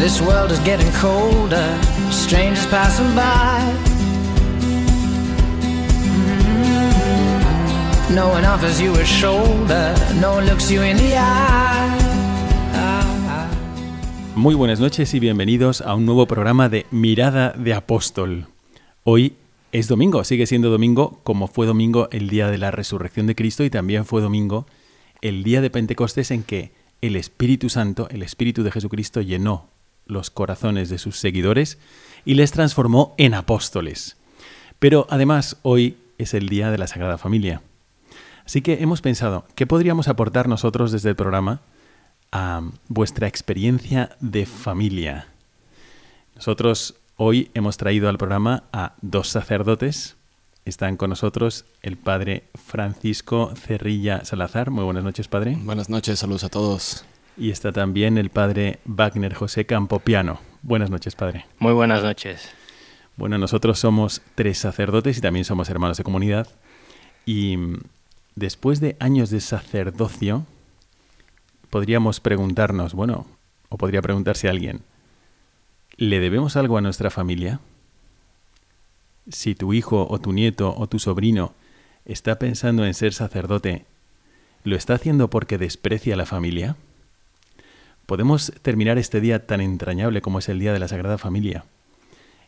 This world is getting colder, strangers passing by. Mm-hmm. No one offers you a shoulder, no one looks you in the eye. Muy buenas noches y bienvenidos a un nuevo programa de Mirada de Apóstol. Hoy es domingo, sigue siendo domingo como fue domingo el día de la resurrección de Cristo y también fue domingo el día de Pentecostés en que el Espíritu Santo, el Espíritu de Jesucristo llenó los corazones de sus seguidores y les transformó en apóstoles. Pero además hoy es el día de la Sagrada Familia. Así que hemos pensado, ¿qué podríamos aportar nosotros desde el programa a vuestra experiencia de familia? Nosotros hoy hemos traído al programa a dos sacerdotes. Están con nosotros el padre Francisco Cerrilla Salazar. Muy buenas noches, padre. Buenas noches, saludos a todos. Y está también el padre Wagner José Campopiano. Buenas noches, padre. Muy buenas noches. Bueno, nosotros somos tres sacerdotes y también somos hermanos de comunidad. Y después de años de sacerdocio, podríamos preguntarnos, bueno, o podría preguntarse alguien, ¿le debemos algo a nuestra familia? Si tu hijo o tu nieto o tu sobrino está pensando en ser sacerdote, ¿lo está haciendo porque desprecia a la familia? Podemos terminar este día tan entrañable como es el Día de la Sagrada Familia,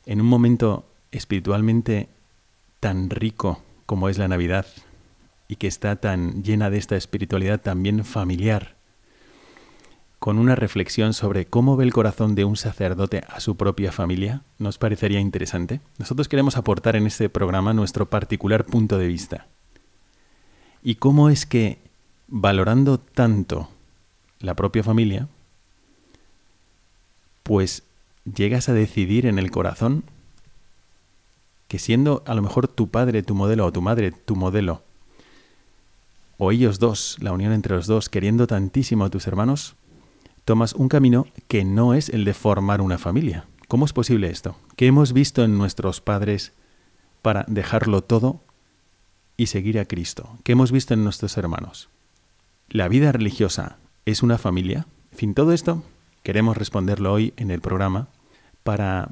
en un momento espiritualmente tan rico como es la Navidad y que está tan llena de esta espiritualidad también familiar, con una reflexión sobre cómo ve el corazón de un sacerdote a su propia familia, ¿nos parecería interesante? Nosotros queremos aportar en este programa nuestro particular punto de vista. ¿Y cómo es que, valorando tanto la propia familia, pues llegas a decidir en el corazón que siendo a lo mejor tu padre tu modelo o tu madre tu modelo, o ellos dos, la unión entre los dos, queriendo tantísimo a tus hermanos, tomas un camino que no es el de formar una familia. ¿Cómo es posible esto? ¿Qué hemos visto en nuestros padres para dejarlo todo y seguir a Cristo? ¿Qué hemos visto en nuestros hermanos? ¿La vida religiosa es una familia? En fin, todo esto queremos responderlo hoy en el programa para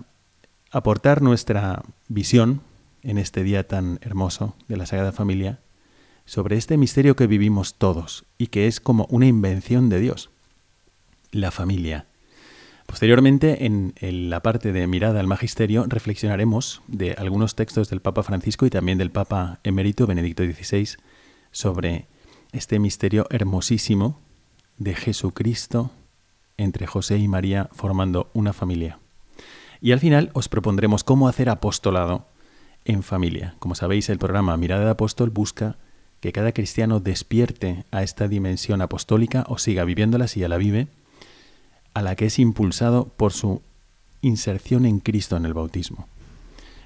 aportar nuestra visión en este día tan hermoso de la Sagrada Familia sobre este misterio que vivimos todos y que es como una invención de Dios, la familia. Posteriormente, en, la parte de mirada al magisterio, reflexionaremos de algunos textos del Papa Francisco y también del Papa emérito Benedicto XVI sobre este misterio hermosísimo de Jesucristo entre José y María formando una familia. Y al final os propondremos cómo hacer apostolado en familia. Como sabéis, el programa Mirada de Apóstol busca que cada cristiano despierte a esta dimensión apostólica o siga viviéndola si ya la vive, a la que es impulsado por su inserción en Cristo en el bautismo.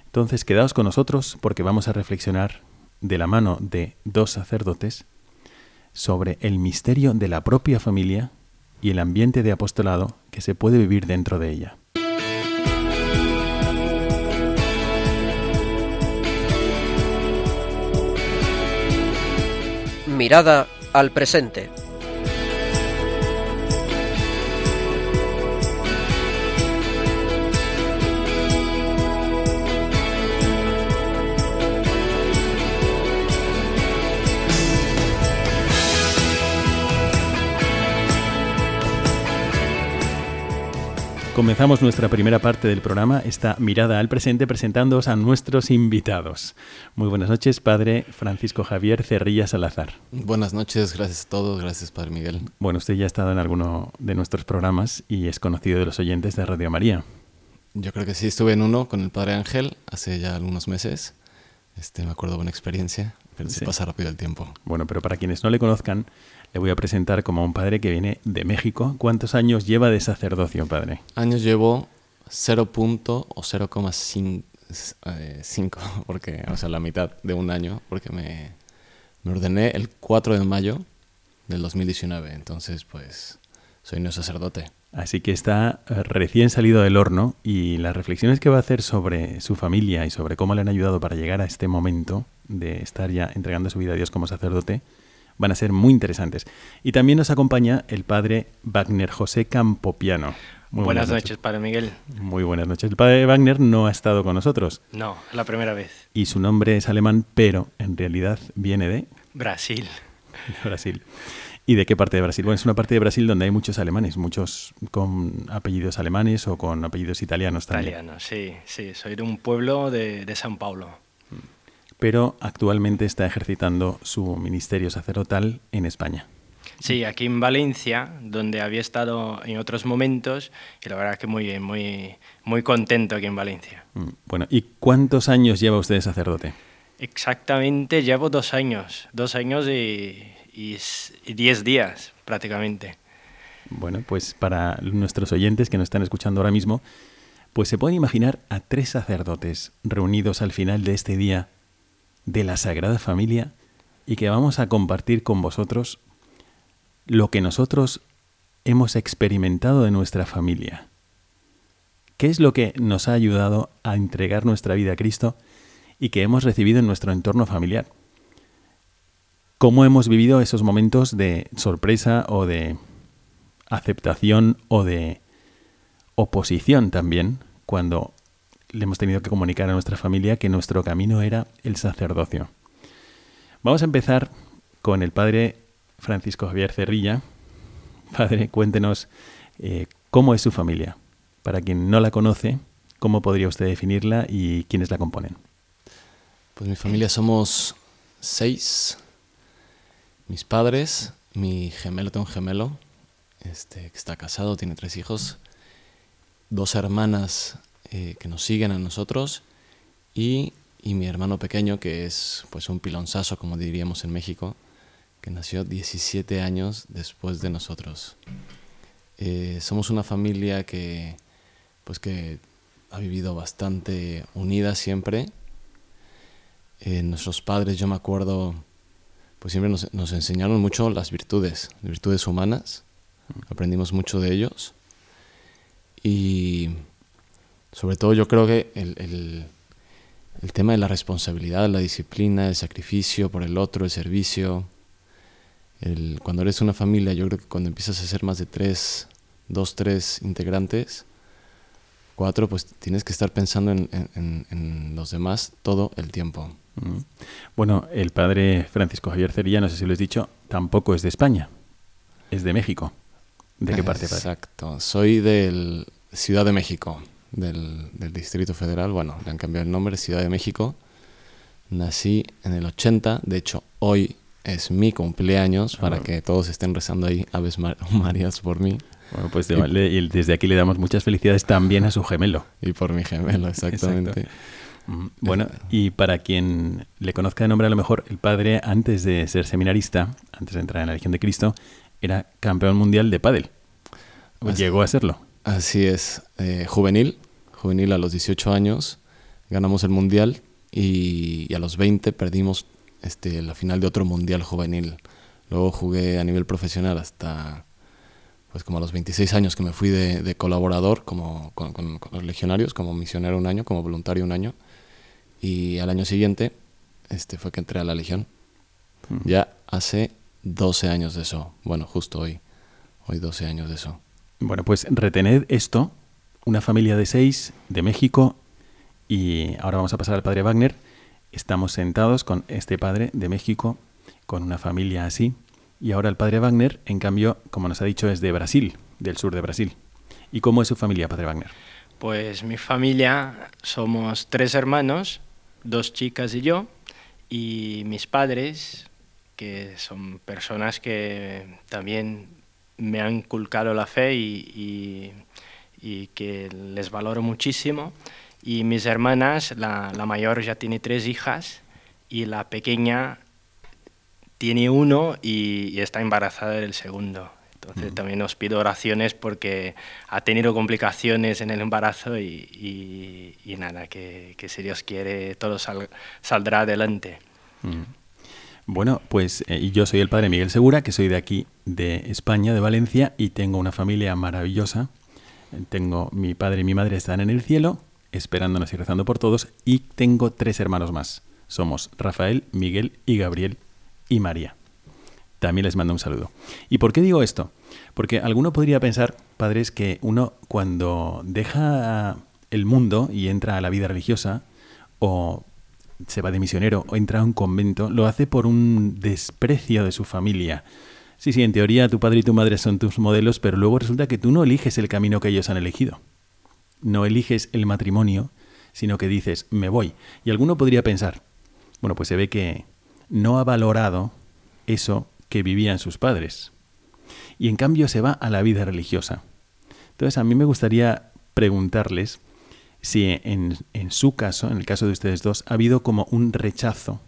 Entonces, quedaos con nosotros porque vamos a reflexionar de la mano de dos sacerdotes sobre el misterio de la propia familia y el ambiente de apostolado que se puede vivir dentro de ella. Mirada al presente. Comenzamos nuestra primera parte del programa, esta mirada al presente, presentándoos a nuestros invitados. Muy buenas noches, Padre Francisco Javier Cerrilla Salazar. Buenas noches, gracias a todos, gracias Padre Miguel. Bueno, usted ya ha estado en alguno de nuestros programas y es conocido de los oyentes de Radio María. Yo creo que sí, estuve en uno con el Padre Ángel hace ya algunos meses. Este, me acuerdo buena experiencia, pero se pasa rápido el tiempo. Bueno, pero para quienes no le conozcan, le voy a presentar como un padre que viene de México. ¿Cuántos años lleva de sacerdocio, padre? Años llevo 0. punto o 0,5, eh, porque, o sea, la mitad de un año, porque me, me ordené el 4 de mayo del 2019, entonces pues soy no sacerdote. Así que está eh, recién salido del horno y las reflexiones que va a hacer sobre su familia y sobre cómo le han ayudado para llegar a este momento de estar ya entregando su vida a Dios como sacerdote van a ser muy interesantes. Y también nos acompaña el padre Wagner José Campopiano. Muy buenas, noches, Padre Miguel. Muy buenas noches. El padre Wagner no ha estado con nosotros No, es la primera vez. y su nombre es alemán, pero en realidad viene de Brasil. Brasil. ¿Y de qué parte de Brasil? Bueno, es una parte de Brasil donde hay muchos alemanes, muchos con apellidos alemanes o con apellidos italianos también. Italiano, sí, sí. Soy de un pueblo de, de San Paulo. Pero actualmente está ejercitando su ministerio sacerdotal en España. Sí, aquí en Valencia, donde había estado en otros momentos, y la verdad que muy bien, muy, muy contento aquí en Valencia. Mm, Bueno, ¿y cuántos años lleva usted de sacerdote? Exactamente, llevo dos años, dos años y, y diez días prácticamente. Bueno, pues para nuestros oyentes que nos están escuchando ahora mismo, pues se pueden imaginar a tres sacerdotes reunidos al final de este día de la Sagrada Familia y que vamos a compartir con vosotros lo que nosotros hemos experimentado de nuestra familia. ¿Qué es lo que nos ha ayudado a entregar nuestra vida a Cristo y que hemos recibido en nuestro entorno familiar? ¿Cómo hemos vivido esos momentos de sorpresa o de aceptación o de oposición también cuando le hemos tenido que comunicar a nuestra familia que nuestro camino era el sacerdocio. Vamos a empezar con el padre Francisco Javier Cerrilla. Padre, cuéntenos eh, cómo es su familia. Para quien no la conoce, ¿cómo podría usted definirla y quiénes la componen? Pues mi familia somos seis. Mis padres, mi gemelo, tengo un gemelo, este, que está casado, tiene tres hijos, dos hermanas eh, que nos siguen a nosotros y, y mi hermano pequeño, que es pues un pilonzazo, como diríamos en México, que nació 17 años después de nosotros. Eh, somos una familia que, pues que ha vivido bastante unida siempre. Eh, nuestros padres, yo me acuerdo, pues siempre nos, nos enseñaron mucho las virtudes, virtudes humanas. Aprendimos mucho de ellos. Y sobre todo yo creo que el, el- el tema de la responsabilidad, la disciplina, el sacrificio por el otro, el servicio. el- cuando eres una familia, yo creo que cuando empiezas a ser más de tres, dos, tres integrantes, cuatro, pues tienes que estar pensando en, en- en- los demás todo el tiempo. Mm. Bueno, el padre Francisco Javier Cerrilla, no sé si lo he dicho, tampoco es de España, es de México. ¿De qué parte, padre? Exacto. Soy del Ciudad de México, del, del Distrito Federal. Bueno, le han cambiado el nombre, Ciudad de México. Nací en el 80. De hecho, hoy es mi cumpleaños para Ah. que todos estén rezando ahí Aves Mar- Marías por mí Bueno, pues de- y desde aquí le damos muchas felicidades también a su gemelo. y por mi gemelo, exactamente. Mm, Bueno, y para quien le conozca de nombre, a lo mejor el padre, antes de ser seminarista, antes de entrar en la Legión de Cristo, era campeón mundial de pádel. Así- llegó a serlo. Así es, eh, juvenil, juvenil a los 18 años, ganamos el mundial y, y a los 20 perdimos este, la final de otro mundial juvenil. Luego jugué a nivel profesional hasta, pues como a los 26 años que me fui de, de colaborador como, con, con- con los legionarios, como misionero un año, como voluntario un año. Y al año siguiente este, fue que entré a la legión. Ya hace 12 años de eso. Bueno, justo hoy. Hoy 12 años de eso. Bueno, pues retened esto, una familia de seis de México, y ahora vamos a pasar al padre Wagner. Estamos sentados con este padre de México, con una familia así, y ahora el padre Wagner, en cambio, como nos ha dicho, es de Brasil, del sur de Brasil. ¿Y cómo es su familia, Padre Wagner? Pues mi familia somos tres hermanos, dos chicas y yo, y mis padres, que son personas que también me han inculcado la fe y, que les valoro muchísimo. Y mis hermanas, la, mayor ya tiene tres hijas y la pequeña tiene uno y, está embarazada del segundo. Entonces también os pido oraciones porque ha tenido complicaciones en el embarazo y, nada, que, si Dios quiere todo saldrá adelante. Bueno, pues eh, yo soy el padre Miguel Segura, que soy de aquí, de España, de Valencia, y tengo una familia maravillosa. Tengo mi padre y mi madre están en el cielo, esperándonos y rezando por todos, y tengo tres hermanos más. Somos Rafael, Miguel y Gabriel y María. También les mando un saludo. ¿Y por qué digo esto? Porque alguno podría pensar, padres, que uno cuando deja el mundo y entra a la vida religiosa, o se va de misionero o entra a un convento, lo hace por un desprecio de su familia. Sí, sí, en teoría tu padre y tu madre son tus modelos, pero luego resulta que tú no eliges el camino que ellos han elegido. No eliges el matrimonio, sino que dices, me voy. Y alguno podría pensar, bueno, pues se ve que no ha valorado eso que vivían sus padres. Y en cambio se va a la vida religiosa. Entonces a mí me gustaría preguntarles, si en, su caso, en el caso de ustedes dos, ha habido como un rechazo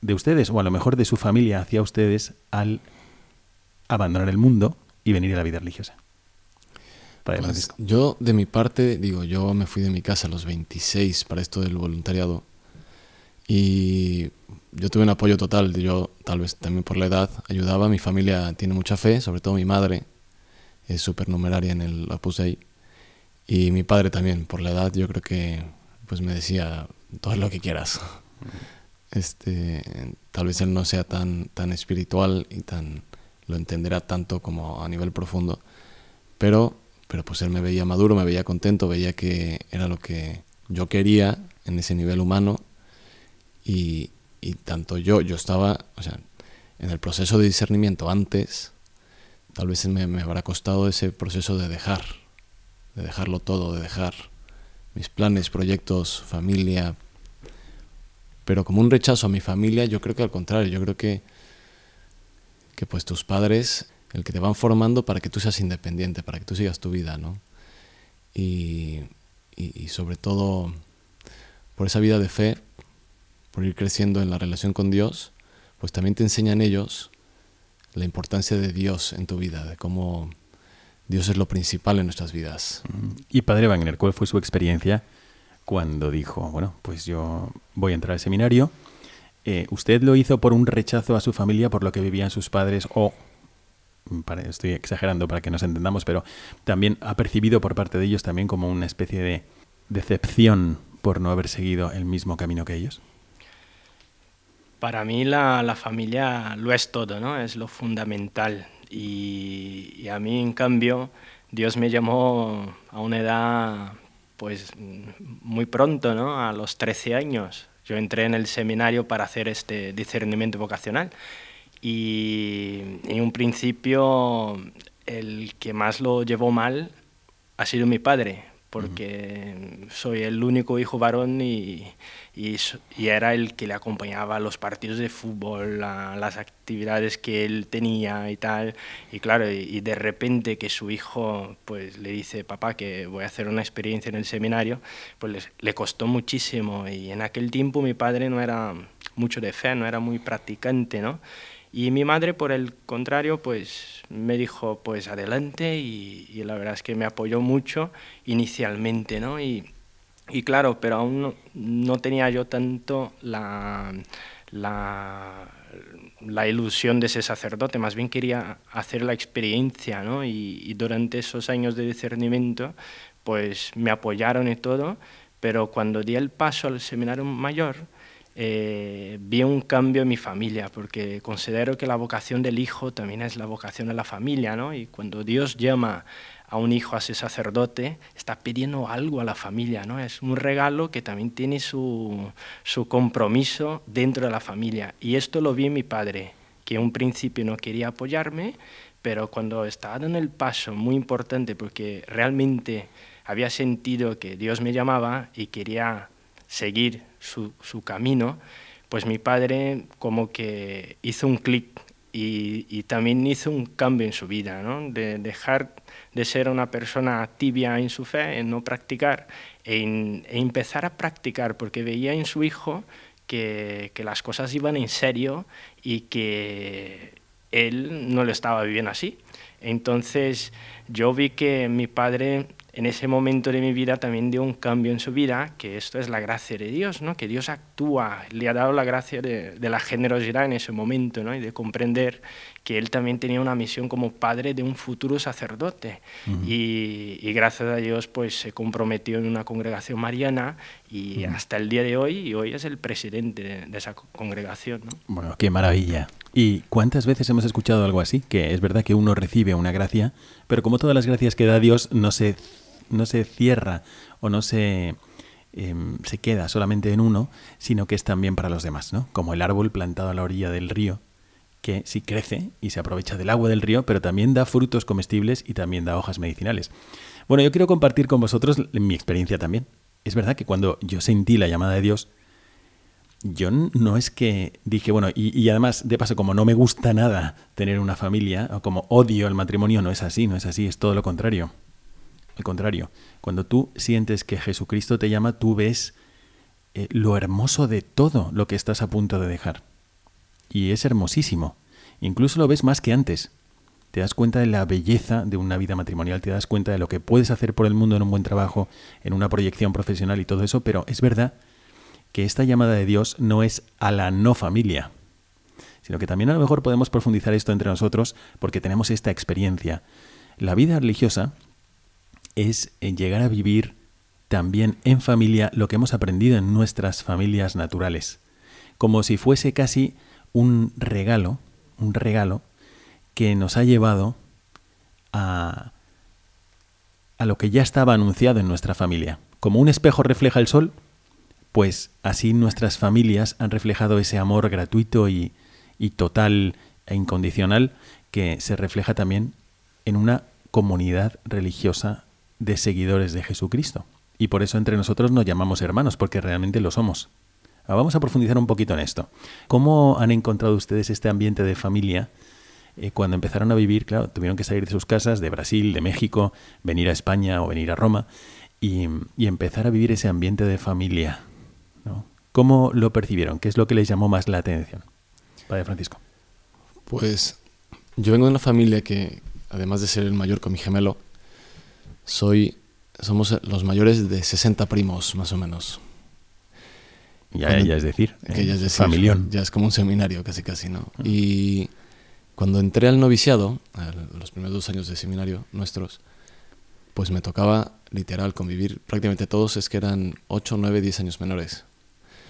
de ustedes o a lo mejor de su familia hacia ustedes al abandonar el mundo y venir a la vida religiosa. Pues, yo, de mi parte, digo, yo me fui de mi casa a los 26 para esto del voluntariado y yo tuve un apoyo total. Yo, tal vez también por la edad, ayudaba. Mi familia tiene mucha fe, sobre todo mi madre, es supernumeraria en el Opus Dei. Y mi padre también, por la edad, yo creo que pues me decía, todo lo que quieras. Este, tal vez él no sea tan, tan espiritual y tan lo entenderá tanto como a nivel profundo, pero, pero pues él me veía maduro, me veía contento, veía que era lo que yo quería en ese nivel humano y, y tanto yo, yo estaba, o sea, en el proceso de discernimiento antes, tal vez me, me habrá costado ese proceso de dejar, de dejarlo todo, de dejar mis planes, proyectos, familia. Pero como un rechazo a mi familia, yo creo que al contrario, yo creo que, que pues tus padres, el que te van formando para que tú seas independiente, para que tú sigas tu vida, ¿no? Y, y, sobre todo por esa vida de fe, por ir creciendo en la relación con Dios, pues también te enseñan ellos la importancia de Dios en tu vida, de cómo Dios es lo principal en nuestras vidas. Y Padre Wagner, ¿cuál fue su experiencia cuando dijo, bueno, pues yo voy a entrar al seminario? Eh, ¿Usted lo hizo por un rechazo a su familia, por lo que vivían sus padres o, estoy exagerando para que nos entendamos, pero también ha percibido por parte de ellos también como una especie de decepción por no haber seguido el mismo camino que ellos? Para mí la, la familia lo es todo, ¿no? Es lo fundamental y, a mí, en cambio, Dios me llamó a una edad pues muy pronto, ¿no? A los 13 años. Yo entré en el seminario para hacer este discernimiento vocacional y en un principio el que más lo llevó mal ha sido mi padre, porque soy el único hijo varón y, y, era el que le acompañaba a los partidos de fútbol, a las actividades que él tenía y tal. Y claro, y, de repente que su hijo pues le dice, papá, que voy a hacer una experiencia en el seminario, pues le, costó muchísimo. Y en aquel tiempo mi padre no era mucho de fe, no era muy practicante, ¿no? Y mi madre, por el contrario, pues me dijo, pues adelante, y, la verdad es que me apoyó mucho inicialmente, ¿no? Y, y claro, pero aún no, tenía yo tanto la, la, ilusión de ese sacerdote, más bien quería hacer la experiencia, ¿no? Y, durante esos años de discernimiento, pues me apoyaron y todo, pero cuando di el paso al seminario mayor, eh, vi un cambio en mi familia, porque considero que la vocación del hijo también es la vocación de la familia, ¿no? Y cuando Dios llama a un hijo, a ese sacerdote, está pidiendo algo a la familia, ¿no? Es un regalo que también tiene su, su compromiso dentro de la familia. Y esto lo vi en mi padre, que en un principio no quería apoyarme, pero cuando estaba dando el paso muy importante porque realmente había sentido que Dios me llamaba y quería seguir su, camino, pues mi padre como que hizo un clic y, también hizo un cambio en su vida, ¿no? de dejar de ser una persona tibia en su fe, en no practicar, en, e empezar a practicar, porque veía en su hijo que, que, las cosas iban en serio y que él no lo estaba viviendo así. Entonces yo vi que mi padre en ese momento de mi vida también dio un cambio en su vida, que esto es la gracia de Dios, ¿no? que Dios actúa, le ha dado la gracia de, de la generosidad en ese momento ¿no? y de comprender que él también tenía una misión como padre de un futuro sacerdote. Uh -huh. y, y, gracias a Dios pues se comprometió en una congregación mariana y uh -huh. hasta el día de hoy, y hoy es el presidente de, de esa congregación. ¿no? Bueno, qué maravilla. ¿Y cuántas veces hemos escuchado algo así? Que es verdad que uno recibe una gracia, pero como todas las gracias que da Dios, no se no se cierra o no se, eh, se queda solamente en uno, sino que es también para los demás, ¿no? Como el árbol plantado a la orilla del río, que sí crece y se aprovecha del agua del río, pero también da frutos comestibles y también da hojas medicinales. Bueno, yo quiero compartir con vosotros mi experiencia también. Es verdad que cuando yo sentí la llamada de Dios, yo no es que dije, bueno, y, además, de paso, como no me gusta nada tener una familia, o como odio el matrimonio, no es así, no es así, es todo lo contrario. Al contrario, cuando tú sientes que Jesucristo te llama, tú ves eh, lo hermoso de todo lo que estás a punto de dejar. Y es hermosísimo. Incluso lo ves más que antes. Te das cuenta de la belleza de una vida matrimonial, te das cuenta de lo que puedes hacer por el mundo en un buen trabajo, en una proyección profesional y todo eso, pero es verdad que esta llamada de Dios no es a la no familia, sino que también a lo mejor podemos profundizar esto entre nosotros porque tenemos esta experiencia. La vida religiosa es llegar a vivir también en familia lo que hemos aprendido en nuestras familias naturales, como si fuese casi un regalo, un regalo que nos ha llevado a, a lo que ya estaba anunciado en nuestra familia. Como un espejo refleja el sol, pues así nuestras familias han reflejado ese amor gratuito y, y total e incondicional que se refleja también en una comunidad religiosa de seguidores de Jesucristo. Y por eso entre nosotros nos llamamos hermanos, porque realmente lo somos. Ahora vamos a profundizar un poquito en esto. ¿Cómo han encontrado ustedes este ambiente de familia eh, cuando empezaron a vivir? Claro, tuvieron que salir de sus casas, de Brasil, de México, venir a España o venir a Roma y, empezar a vivir ese ambiente de familia. ¿Cómo lo percibieron? ¿Qué es lo que les llamó más la atención? Padre Francisco. Pues yo vengo de una familia que, además de ser el mayor con mi gemelo, soy, somos los mayores de 60 primos, más o menos. Ya, cuando, ya es decir, que eh, ya es decir, familión. Ya es como un seminario, casi casi, ¿no? -huh. Y cuando entré al noviciado, a los primeros dos años de seminario nuestros, pues me tocaba literal convivir prácticamente todos, es que eran 8, 9, 10 años menores.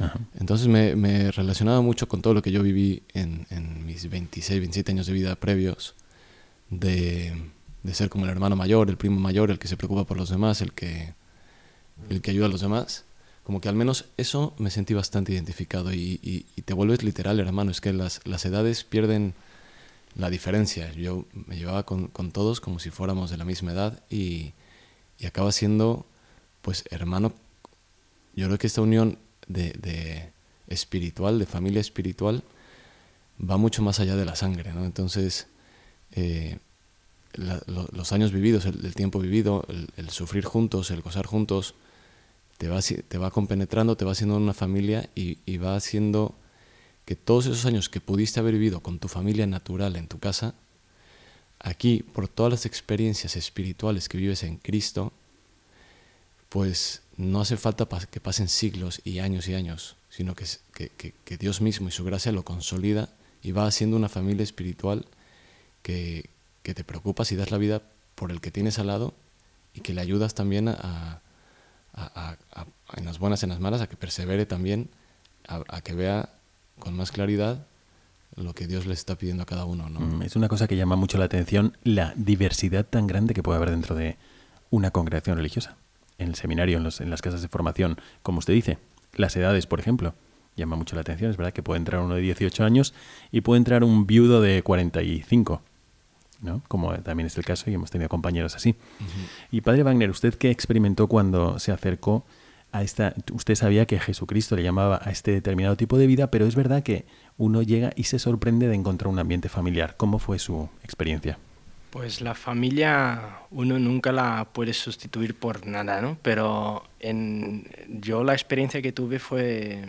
-huh. Entonces me, me, relacionaba mucho con todo lo que yo viví en, en mis 26, 27 años de vida previos, de de ser como el hermano mayor, el primo mayor, el que se preocupa por los demás, el que, el que ayuda a los demás. Como que al menos eso me sentí bastante identificado y, y, te vuelves literal, hermano. Es que las, las, edades pierden la diferencia. Yo me llevaba con, con, todos como si fuéramos de la misma edad y, y acaba siendo, pues, hermano. Yo creo que esta unión de, de espiritual, de familia espiritual, va mucho más allá de la sangre, ¿no? Entonces, eh, los años vividos, el, tiempo vivido, el, sufrir juntos, el gozar juntos, te va, te va compenetrando, te va haciendo una familia y, va haciendo que todos esos años que pudiste haber vivido con tu familia natural en tu casa, aquí, por todas las experiencias espirituales que vives en Cristo, pues no hace falta que pasen siglos y años y años, sino que Dios mismo y su gracia lo consolida y va haciendo una familia espiritual que, que te preocupas y das la vida por el que tienes al lado y que le ayudas también a, en las buenas y en las malas, a que persevere también, a, que vea con más claridad lo que Dios le está pidiendo a cada uno. ¿no? Mm, es una cosa que llama mucho la atención, la diversidad tan grande que puede haber dentro de una congregación religiosa. En el seminario, en, los, en las casas de formación, como usted dice, las edades, por ejemplo, llama mucho la atención. Es verdad que puede entrar uno de 18 años y puede entrar un viudo de 45 ¿no? Como también es el caso y hemos tenido compañeros así. Y padre Wagner, ¿usted qué experimentó cuando se acercó a esta... Usted sabía que Jesucristo le llamaba a este determinado tipo de vida, pero es verdad que uno llega y se sorprende de encontrar un ambiente familiar. ¿Cómo fue su experiencia? Pues la familia uno nunca la puede sustituir por nada, ¿no? Pero en, yo la experiencia que tuve fue,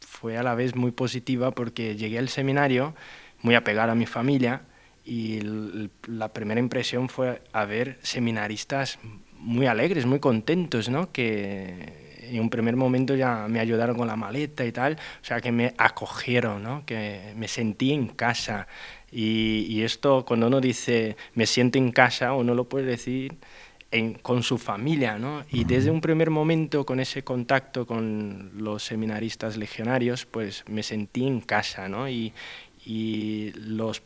fue a la vez muy positiva porque llegué al seminario muy apegado a mi familia y la primera impresión fue a ver seminaristas muy alegres, muy contentos, ¿no? Que en un primer momento ya me ayudaron con la maleta y tal, o sea, que me acogieron, ¿no? Que me sentí en casa y, esto, cuando uno dice me siento en casa, uno lo puede decir con su familia, ¿no? Y desde un primer momento, con ese contacto con los seminaristas legionarios, pues me sentí en casa, ¿no? Y, y los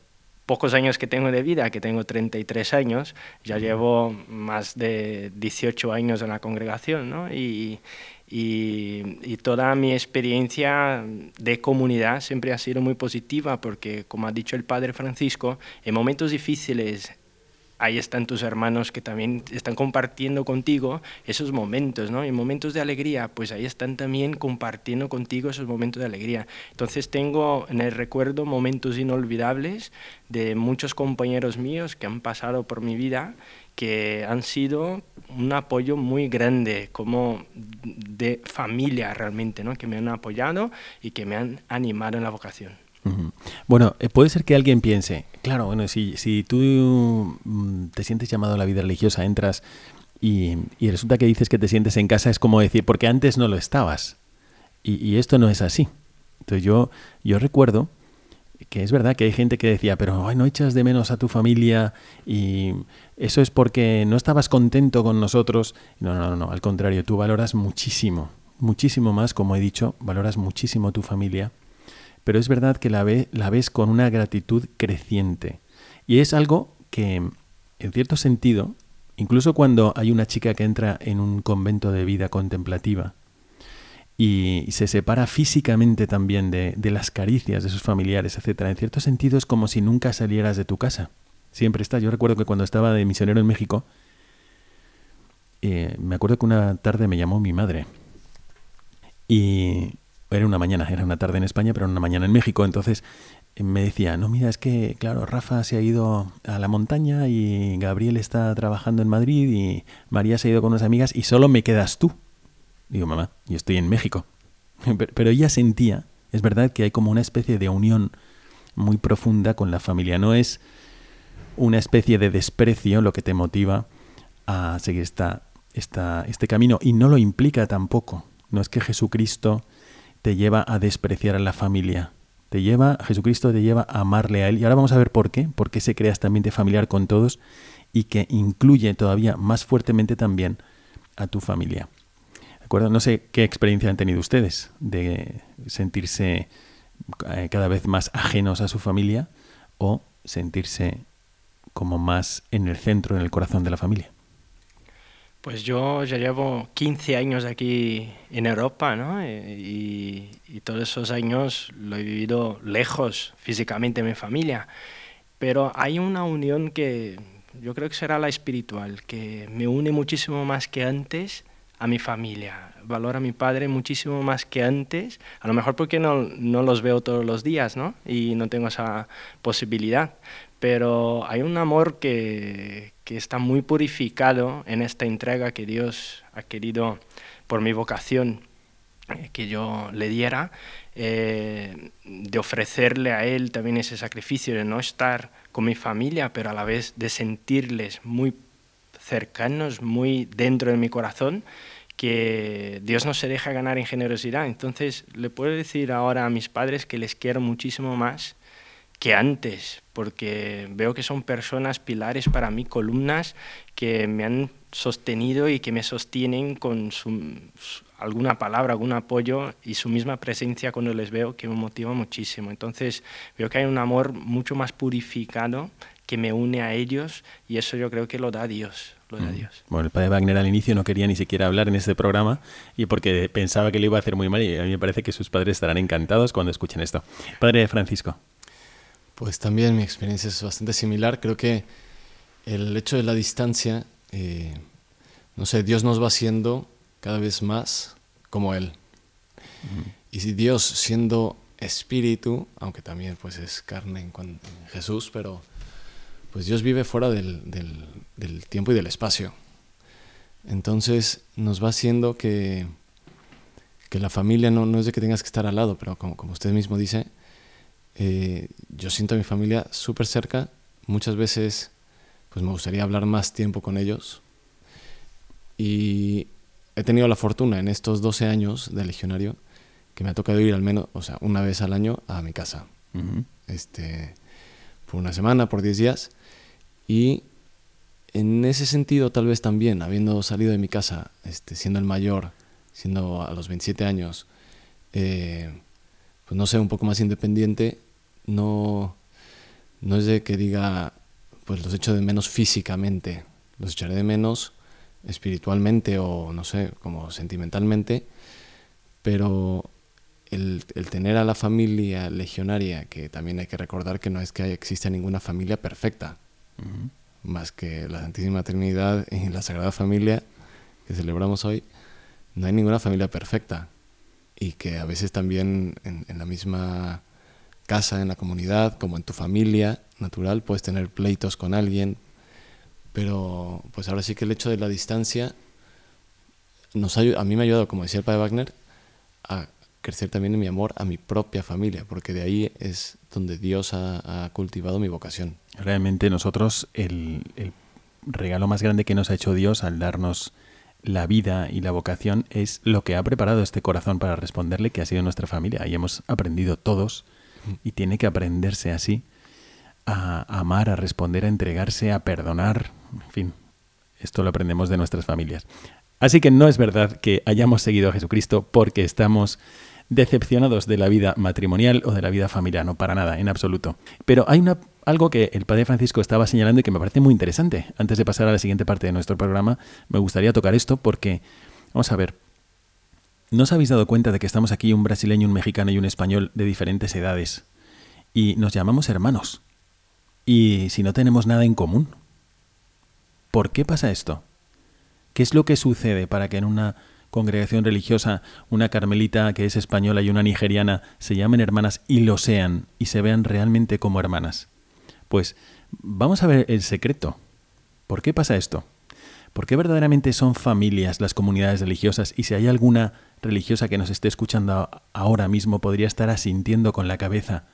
pocos años que tengo de vida, que tengo 33 años, ya llevo más de 18 años en la congregación, ¿no? Y, y, toda mi experiencia de comunidad siempre ha sido muy positiva porque, como ha dicho el Padre Francisco, en momentos difíciles ahí están tus hermanos que también están compartiendo contigo esos momentos, ¿no? En momentos de alegría, pues ahí están también compartiendo contigo esos momentos de alegría. Entonces tengo en el recuerdo momentos inolvidables de muchos compañeros míos que han pasado por mi vida que han sido un apoyo muy grande, como de familia realmente, ¿no? que me han apoyado y que me han animado en la vocación. Bueno, eh, puede ser que alguien piense, claro, bueno, si, si tú mm, te sientes llamado a la vida religiosa, entras y, resulta que dices que te sientes en casa, es como decir, porque antes no lo estabas. Y, y esto no es así. Entonces yo, yo recuerdo que es verdad que hay gente que decía, pero ay, no echas de menos a tu familia y eso es porque no estabas contento con nosotros. No, no, no, al contrario, tú valoras muchísimo, muchísimo más, como he dicho, valoras muchísimo tu familia, pero es verdad que la, ve, la ves con una gratitud creciente. Y es algo que, en cierto sentido, incluso cuando hay una chica que entra en un convento de vida contemplativa, y se separa físicamente también de, las caricias de sus familiares, etc. En cierto sentido es como si nunca salieras de tu casa. Siempre está. Yo recuerdo que cuando estaba de misionero en México, eh, me acuerdo que una tarde me llamó mi madre. Y era una mañana, era una tarde en España, pero una mañana en México. Entonces eh, me decía, no, mira, es que, claro, Rafa se ha ido a la montaña y Gabriel está trabajando en Madrid y María se ha ido con unas amigas y solo me quedas tú. Digo, mamá, yo estoy en México. Pero ella sentía, es verdad que hay como una especie de unión muy profunda con la familia. No es una especie de desprecio lo que te motiva a seguir esta, esta, este camino. Y no lo implica tampoco. No es que Jesucristo te lleva a despreciar a la familia. Te lleva, Jesucristo te lleva a amarle a Él. Y ahora vamos a ver por qué. Por qué se crea este ambiente familiar con todos y que incluye todavía más fuertemente también a tu familia. No sé qué experiencia han tenido ustedes de sentirse eh, cada vez más ajenos a su familia o sentirse como más en el centro, en el corazón de la familia. Pues yo ya llevo 15 años aquí en Europa, ¿no? Eh, y, todos esos años lo he vivido lejos físicamente de mi familia. Pero hay una unión que yo creo que será la espiritual, que me une muchísimo más que antes a mi familia, valoro a mi padre muchísimo más que antes, a lo mejor porque no, no los veo todos los días, ¿no? Y no tengo esa posibilidad, pero hay un amor que, que está muy purificado en esta entrega que Dios ha querido por mi vocación eh, que yo le diera, eh, de ofrecerle a Él también ese sacrificio de no estar con mi familia, pero a la vez de sentirles muy cercanos, muy dentro de mi corazón, que Dios no se deja ganar en generosidad. Entonces, le puedo decir ahora a mis padres que les quiero muchísimo más que antes, porque veo que son personas pilares para mí, columnas que me han sostenido y que me sostienen con alguna palabra, algún apoyo y su misma presencia cuando les veo que me motiva muchísimo. Entonces veo que hay un amor mucho más purificado que me une a ellos y eso yo creo que lo da Dios. Lo da mm. Dios. Bueno, el padre Wagner al inicio no quería ni siquiera hablar en este programa y porque pensaba que le iba a hacer muy mal y a mí me parece que sus padres estarán encantados cuando escuchen esto. Padre Francisco. Pues también mi experiencia es bastante similar. Creo que el hecho de la distancia, eh, no sé, Dios nos va haciendo cada vez más como Él. Y si Dios siendo espíritu, aunque también pues es carne en, en Jesús, pero pues Dios vive fuera del, del- del tiempo y del espacio. Entonces nos va haciendo que, que la familia no, no es de que tengas que estar al lado, pero como, como usted mismo dice, eh, yo siento a mi familia súper cerca. Muchas veces pues me gustaría hablar más tiempo con ellos. Y he tenido la fortuna en estos 12 años de legionario que me ha tocado ir al menos, o sea, una vez al año a mi casa. Este, por una semana, por 10 días. Y en ese sentido, tal vez también, habiendo salido de mi casa, este, siendo el mayor, siendo a los 27 años, eh, pues no sé, un poco más independiente, no, no es de que diga, pues los echo de menos físicamente, los echaré de menos espiritualmente o no sé, como sentimentalmente, pero el, el tener a la familia legionaria, que también hay que recordar que no es que exista ninguna familia perfecta, Más que la Santísima Trinidad y la Sagrada Familia que celebramos hoy, no hay ninguna familia perfecta. Y que a veces también en, la misma casa, en la comunidad, como en tu familia natural, puedes tener pleitos con alguien. Pero pues ahora sí que el hecho de la distancia nos ha a mí me ha ayudado, como decía el padre Wagner, a crecer también en mi amor a mi propia familia, porque de ahí es donde Dios ha, ha cultivado mi vocación. Realmente nosotros el, el regalo más grande que nos ha hecho Dios al darnos la vida y la vocación es lo que ha preparado este corazón para responderle, que ha sido nuestra familia. Y hemos aprendido todos, y tiene que aprenderse así, a amar, a responder, a entregarse, a perdonar. En fin, esto lo aprendemos de nuestras familias. Así que no es verdad que hayamos seguido a Jesucristo porque estamos decepcionados de la vida matrimonial o de la vida familiar, no para nada, en absoluto. Pero hay una, algo que el Padre Francisco estaba señalando y que me parece muy interesante. Antes de pasar a la siguiente parte de nuestro programa, me gustaría tocar esto porque, vamos a ver, ¿no os habéis dado cuenta de que estamos aquí un brasileño, un mexicano y un español de diferentes edades? Y nos llamamos hermanos. Y si no tenemos nada en común. ¿Por qué pasa esto? ¿Qué es lo que sucede para que en una congregación religiosa una carmelita que es española y una nigeriana se llamen hermanas y lo sean y se vean realmente como hermanas? Pues vamos a ver el secreto. ¿Por qué pasa esto? ¿Por qué verdaderamente son familias las comunidades religiosas? Y si hay alguna religiosa que nos esté escuchando ahora mismo, podría estar asintiendo con la cabeza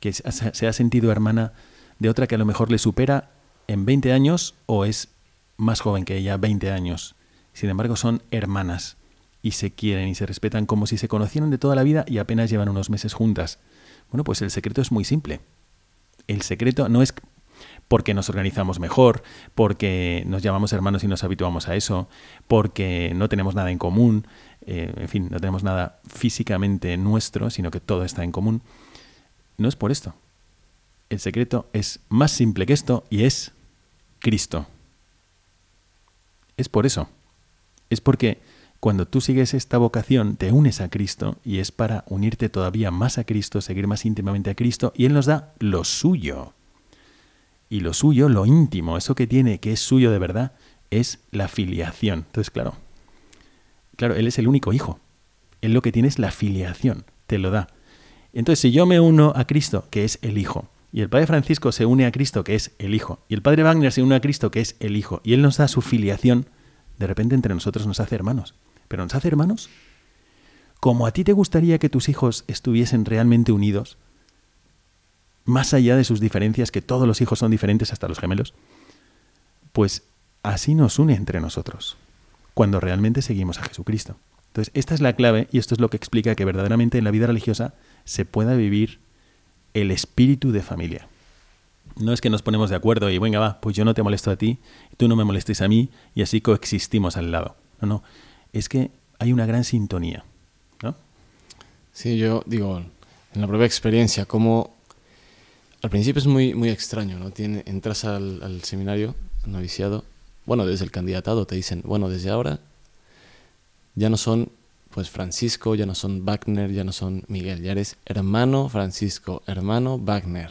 que se ha sentido hermana de otra que a lo mejor le supera en 20 años o es más joven que ella, 20 años. Sin embargo, son hermanas y se quieren y se respetan como si se conocieran de toda la vida y apenas llevan unos meses juntas. Bueno, pues el secreto es muy simple. El secreto no es porque nos organizamos mejor, porque nos llamamos hermanos y nos habituamos a eso, porque no tenemos nada en común, eh, en fin, no tenemos nada físicamente nuestro, sino que todo está en común. No es por esto. El secreto es más simple que esto y es Cristo. Es por eso. Es porque cuando tú sigues esta vocación te unes a Cristo y es para unirte todavía más a Cristo, seguir más íntimamente a Cristo y Él nos da lo suyo. Y lo suyo, lo íntimo, eso que tiene, que es suyo de verdad, es la filiación. Entonces, claro, claro, Él es el único hijo. Él lo que tiene es la filiación, te lo da. Entonces, si yo me uno a Cristo, que es el Hijo, y el Padre Francisco se une a Cristo, que es el Hijo, y el Padre Wagner se une a Cristo, que es el Hijo, y Él nos da su filiación, de repente entre nosotros nos hace hermanos. Pero nos hace hermanos como a ti te gustaría que tus hijos estuviesen realmente unidos, más allá de sus diferencias, que todos los hijos son diferentes, hasta los gemelos, pues así nos une entre nosotros, cuando realmente seguimos a Jesucristo. Entonces, esta es la clave y esto es lo que explica que verdaderamente en la vida religiosa se pueda vivir el espíritu de familia. No es que nos ponemos de acuerdo y venga, va, pues yo no te molesto a ti, tú no me molestes a mí y así coexistimos al lado. No, no, es que hay una gran sintonía. ¿no? Sí, yo digo, en la propia experiencia, como al principio es muy, muy extraño, ¿no? Tiene, entras al, al seminario, al noviciado, bueno, desde el candidatado te dicen, bueno, desde ahora ya no son pues Francisco, ya no son Wagner, ya no son Miguel, ya eres hermano Francisco, hermano Wagner.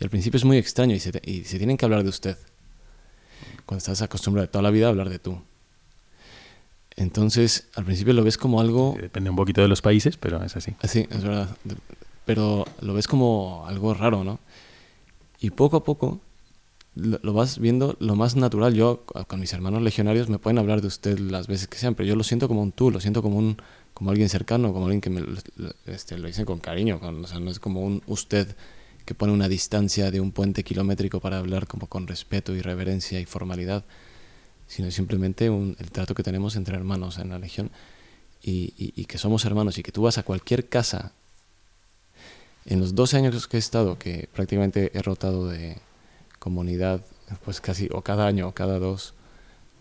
Y al principio es muy extraño y se, te- y se tienen que hablar de usted. Cuando estás acostumbrado toda la vida a hablar de tú. Entonces, al principio lo ves como algo... Depende un poquito de los países, pero es así. Sí, es verdad. Pero lo ves como algo raro, ¿no? Y poco a poco lo, vas viendo lo más natural. Yo, co- con mis hermanos legionarios, me pueden hablar de usted las veces que sean, pero yo lo siento como un tú, lo siento como un como alguien cercano, como alguien que me este, lo dicen con cariño. con- o sea, no es como un usted que pone una distancia de un puente kilométrico para hablar como con respeto y reverencia y formalidad, sino simplemente un- el trato que tenemos entre hermanos en la legión y, y- y que somos hermanos y que tú vas a cualquier casa en los 12 años que he estado, que prácticamente he rotado de comunidad, pues casi, o cada año, o cada dos,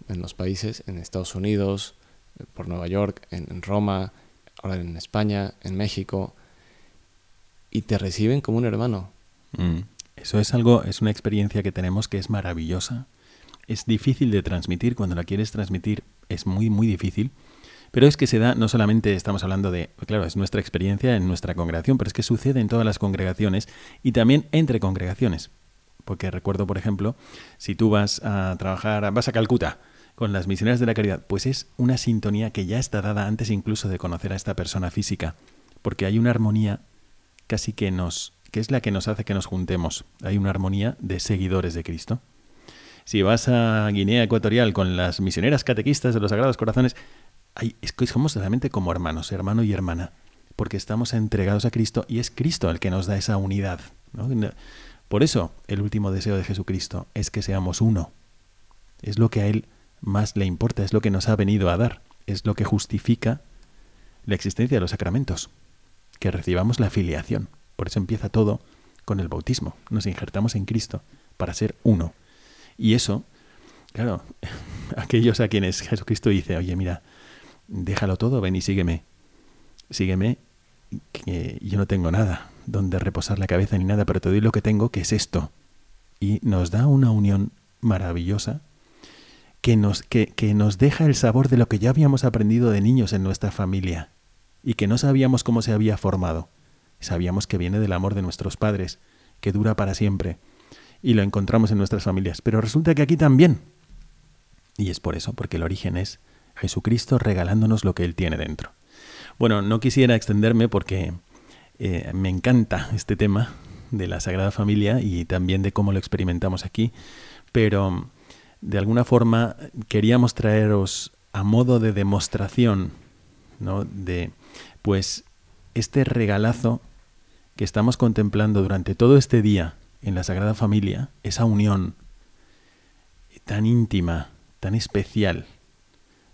en los países, en Estados Unidos, por Nueva York, en, en Roma, ahora en España, en México, y te reciben como un hermano. Mm. Eso es algo, es una experiencia que tenemos que es maravillosa. Es difícil de transmitir, cuando la quieres transmitir es muy, muy difícil. Pero es que se da, no solamente estamos hablando de, claro, es nuestra experiencia en nuestra congregación, pero es que sucede en todas las congregaciones y también entre congregaciones. Porque recuerdo, por ejemplo, si tú vas a trabajar, vas a Calcuta con las misioneras de la caridad, pues es una sintonía que ya está dada antes incluso de conocer a esta persona física. Porque hay una armonía casi que nos, es la que nos hace que nos juntemos. Hay una armonía de seguidores de Cristo. Si vas a Guinea Ecuatorial con las misioneras catequistas de los Sagrados Corazones, hay, es somos realmente como hermanos, hermano y hermana, porque estamos entregados a Cristo y es Cristo el que nos da esa unidad. Por eso el último deseo de Jesucristo es que seamos uno. Es lo que a Él más le importa, es lo que nos ha venido a dar, es lo que justifica la existencia de los sacramentos, que recibamos la filiación. Por eso empieza todo con el bautismo. Nos injertamos en Cristo para ser uno. Y eso, claro, aquellos a quienes Jesucristo dice, oye, mira, déjalo todo, ven y sígueme. Sígueme, que yo no tengo nada donde reposar la cabeza ni nada, pero te doy lo que tengo, que es esto. Y nos da una unión maravillosa que nos, que, que nos deja el sabor de lo que ya habíamos aprendido de niños en nuestra familia y que no sabíamos cómo se había formado. Sabíamos que viene del amor de nuestros padres, que dura para siempre, y lo encontramos en nuestras familias. Pero resulta que aquí también. Y es por eso, porque el origen es Jesucristo regalándonos lo que Él tiene dentro. Bueno, no quisiera extenderme porque eh, me encanta este tema de la Sagrada Familia y también de cómo lo experimentamos aquí, pero de alguna forma queríamos traeros a modo de demostración, ¿no? De, pues, este regalazo que estamos contemplando durante todo este día en la Sagrada Familia, esa unión tan íntima, tan especial,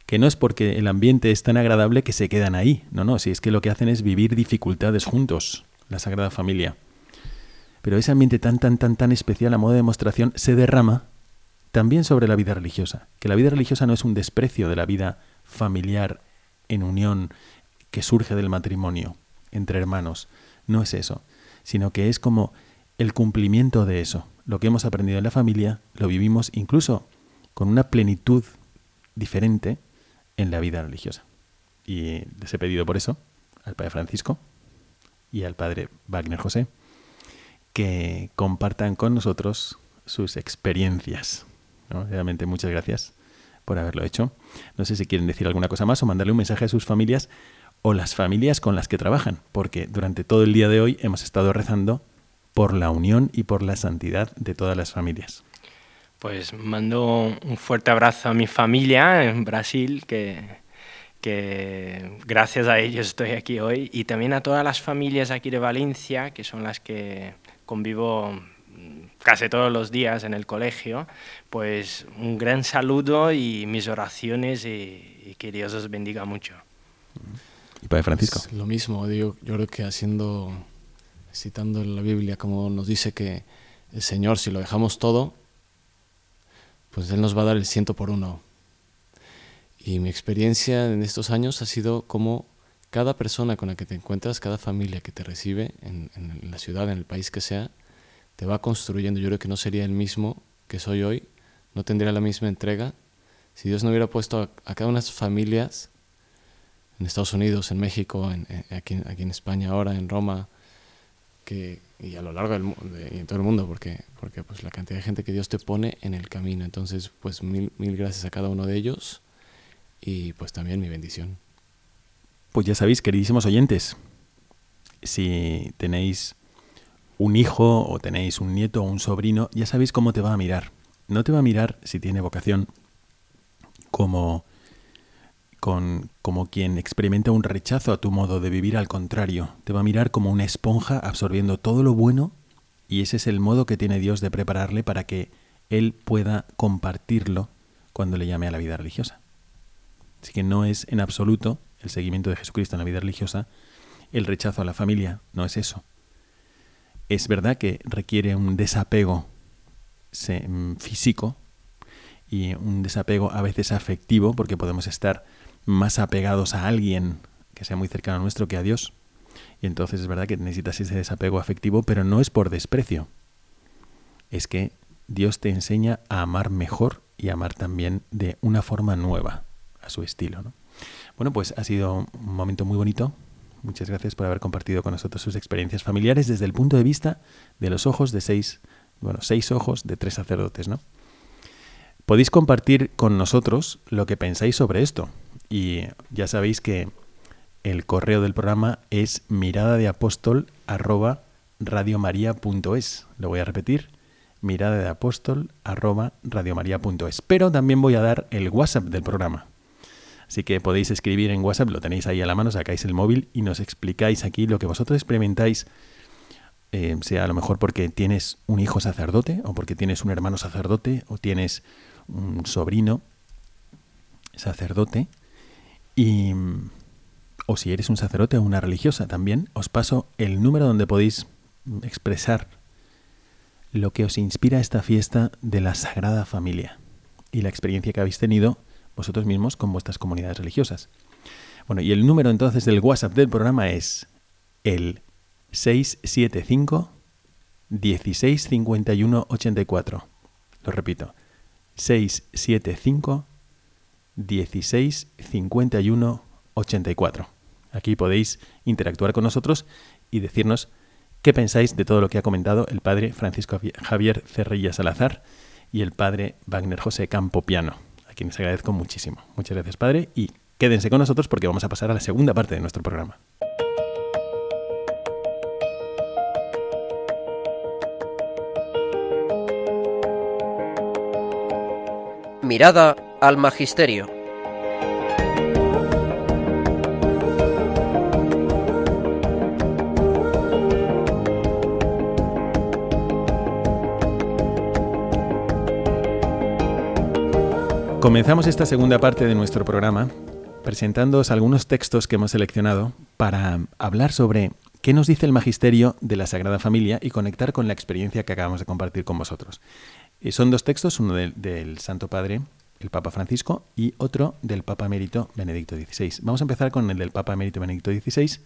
que no es porque el ambiente es tan agradable que se quedan ahí, no, no, si es que lo que hacen es vivir dificultades juntos, la Sagrada Familia. Pero ese ambiente tan, tan, tan, tan especial a modo de demostración se derrama también sobre la vida religiosa, que la vida religiosa no es un desprecio de la vida familiar en unión que surge del matrimonio entre hermanos, no es eso, sino que es como el cumplimiento de eso. Lo que hemos aprendido en la familia lo vivimos incluso con una plenitud diferente en la vida religiosa. Y les he pedido por eso al Padre Francisco y al Padre Wagner José que compartan con nosotros sus experiencias. ¿no? Realmente muchas gracias por haberlo hecho. No sé si quieren decir alguna cosa más o mandarle un mensaje a sus familias o las familias con las que trabajan, porque durante todo el día de hoy hemos estado rezando por la unión y por la santidad de todas las familias. Pues mando un fuerte abrazo a mi familia en Brasil, que, que gracias a ellos estoy aquí hoy, y también a todas las familias aquí de Valencia, que son las que convivo casi todos los días en el colegio, pues un gran saludo y mis oraciones y, y que Dios os bendiga mucho. Padre Francisco. Lo mismo, digo, yo creo que haciendo, citando la Biblia, como nos dice que el Señor, si lo dejamos todo, pues Él nos va a dar el ciento por uno. Y mi experiencia en estos años ha sido como cada persona con la que te encuentras, cada familia que te recibe en, en la ciudad, en el país que sea, te va construyendo. Yo creo que no sería el mismo que soy hoy, no tendría la misma entrega si Dios no hubiera puesto a, a cada una de las familias en Estados Unidos, en México, aquí, aquí, en España ahora, en Roma, que, y a lo largo del mundo, y en todo el mundo, porque, porque pues la cantidad de gente que Dios te pone en el camino. Entonces, pues mil, mil gracias a cada uno de ellos y pues también mi bendición. Pues ya sabéis, queridísimos oyentes, si tenéis un hijo o tenéis un nieto o un sobrino, ya sabéis cómo te va a mirar. No te va a mirar si tiene vocación como con, como quien experimenta un rechazo a tu modo de vivir, al contrario, te va a mirar como una esponja absorbiendo todo lo bueno y ese es el modo que tiene Dios de prepararle para que él pueda compartirlo cuando le llame a la vida religiosa. Así que no es en absoluto el seguimiento de Jesucristo en la vida religiosa el rechazo a la familia, no es eso. Es verdad que requiere un desapego mm, físico y un desapego a veces afectivo, porque podemos estar más apegados a alguien que sea muy cercano a nuestro que a Dios. Y entonces es verdad que necesitas ese desapego afectivo, pero no es por desprecio. Es que Dios te enseña a amar mejor y amar también de una forma nueva, a su estilo. ¿no? Bueno, pues ha sido un momento muy bonito. Muchas gracias por haber compartido con nosotros sus experiencias familiares desde el punto de vista de los ojos de seis, bueno, seis ojos de tres sacerdotes, ¿no? Podéis compartir con nosotros lo que pensáis sobre esto. Y ya sabéis que el correo del programa es mirada de apóstol arroba radiomaria.es. Lo voy a repetir, mirada de apóstol arroba radiomaria.es. Pero también voy a dar el WhatsApp del programa. Así que podéis escribir en WhatsApp, lo tenéis ahí a la mano, sacáis el móvil y nos explicáis aquí lo que vosotros experimentáis, eh, sea a lo mejor porque tienes un hijo sacerdote o porque tienes un hermano sacerdote o tienes un sobrino sacerdote y o si eres un sacerdote o una religiosa también, os paso el número donde podéis expresar lo que os inspira esta fiesta de la Sagrada Familia y la experiencia que habéis tenido vosotros mismos con vuestras comunidades religiosas. Bueno, y el número entonces del WhatsApp del programa es el 675 1651 84. Lo repito, 675 16 51 84. Aquí podéis interactuar con nosotros y decirnos qué pensáis de todo lo que ha comentado el padre Francisco Javier Cerrilla Salazar y el padre Wagner José Campopiano, a quienes agradezco muchísimo. Muchas gracias, padre, y quédense con nosotros porque vamos a pasar a la segunda parte de nuestro programa. Mirada al Magisterio. Comenzamos esta segunda parte de nuestro programa presentándoos algunos textos que hemos seleccionado para hablar sobre qué nos dice el magisterio de la Sagrada Familia y conectar con la experiencia que acabamos de compartir con vosotros. Eh, son dos textos, uno del, Santo Padre, el Papa Francisco, y otro del Papa Emérito Benedicto XVI. Vamos a empezar con el del Papa Emérito Benedicto XVI,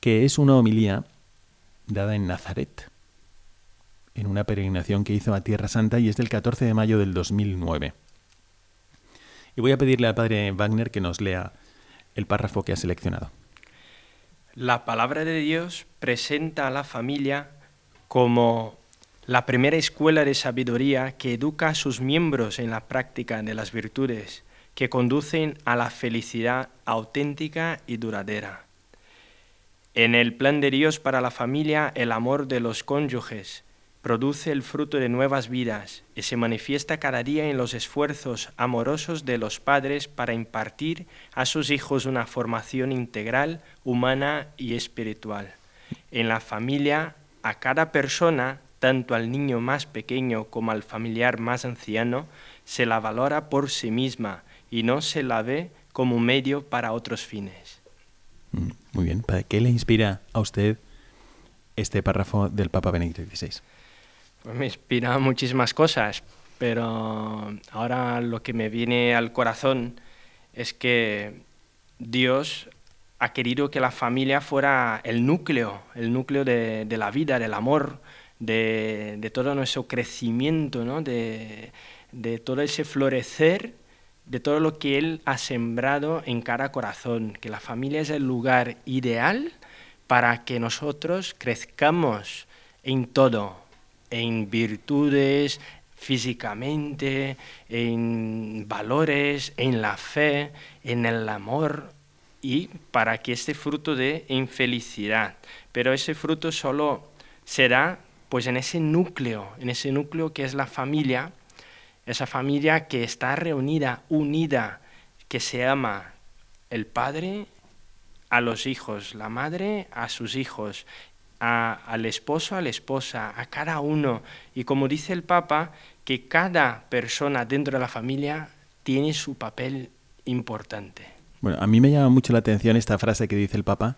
que es una homilía dada en Nazaret, en una peregrinación que hizo a Tierra Santa y es del 14 de mayo del 2009. Y voy a pedirle al padre Wagner que nos lea el párrafo que ha seleccionado. La palabra de Dios presenta a la familia como la primera escuela de sabiduría que educa a sus miembros en la práctica de las virtudes que conducen a la felicidad auténtica y duradera. En el plan de Dios para la familia, el amor de los cónyuges produce el fruto de nuevas vidas y se manifiesta cada día en los esfuerzos amorosos de los padres para impartir a sus hijos una formación integral, humana y espiritual. En la familia, a cada persona tanto al niño más pequeño como al familiar más anciano, se la valora por sí misma y no se la ve como un medio para otros fines. Mm, muy bien. ¿Para qué le inspira a usted este párrafo del Papa Benedicto XVI? Pues me inspira muchísimas cosas, pero ahora lo que me viene al corazón es que Dios ha querido que la familia fuera el núcleo, el núcleo de, de la vida, del amor, de, todo nuestro crecimiento, ¿no? de, todo ese florecer, de todo lo que Él ha sembrado en cada corazón, que la familia es el lugar ideal para que nosotros crezcamos en todo, en virtudes, físicamente, en valores, en la fe, en el amor y para que este fruto de infelicidad. Pero ese fruto solo será pues en ese núcleo, en ese núcleo que es la familia, esa familia que está reunida, unida, que se ama el padre a los hijos, la madre a sus hijos, al esposo a la esposa, a cada uno. Y como dice el Papa, que cada persona dentro de la familia tiene su papel importante. Bueno, a mí me llama mucho la atención esta frase que dice el Papa,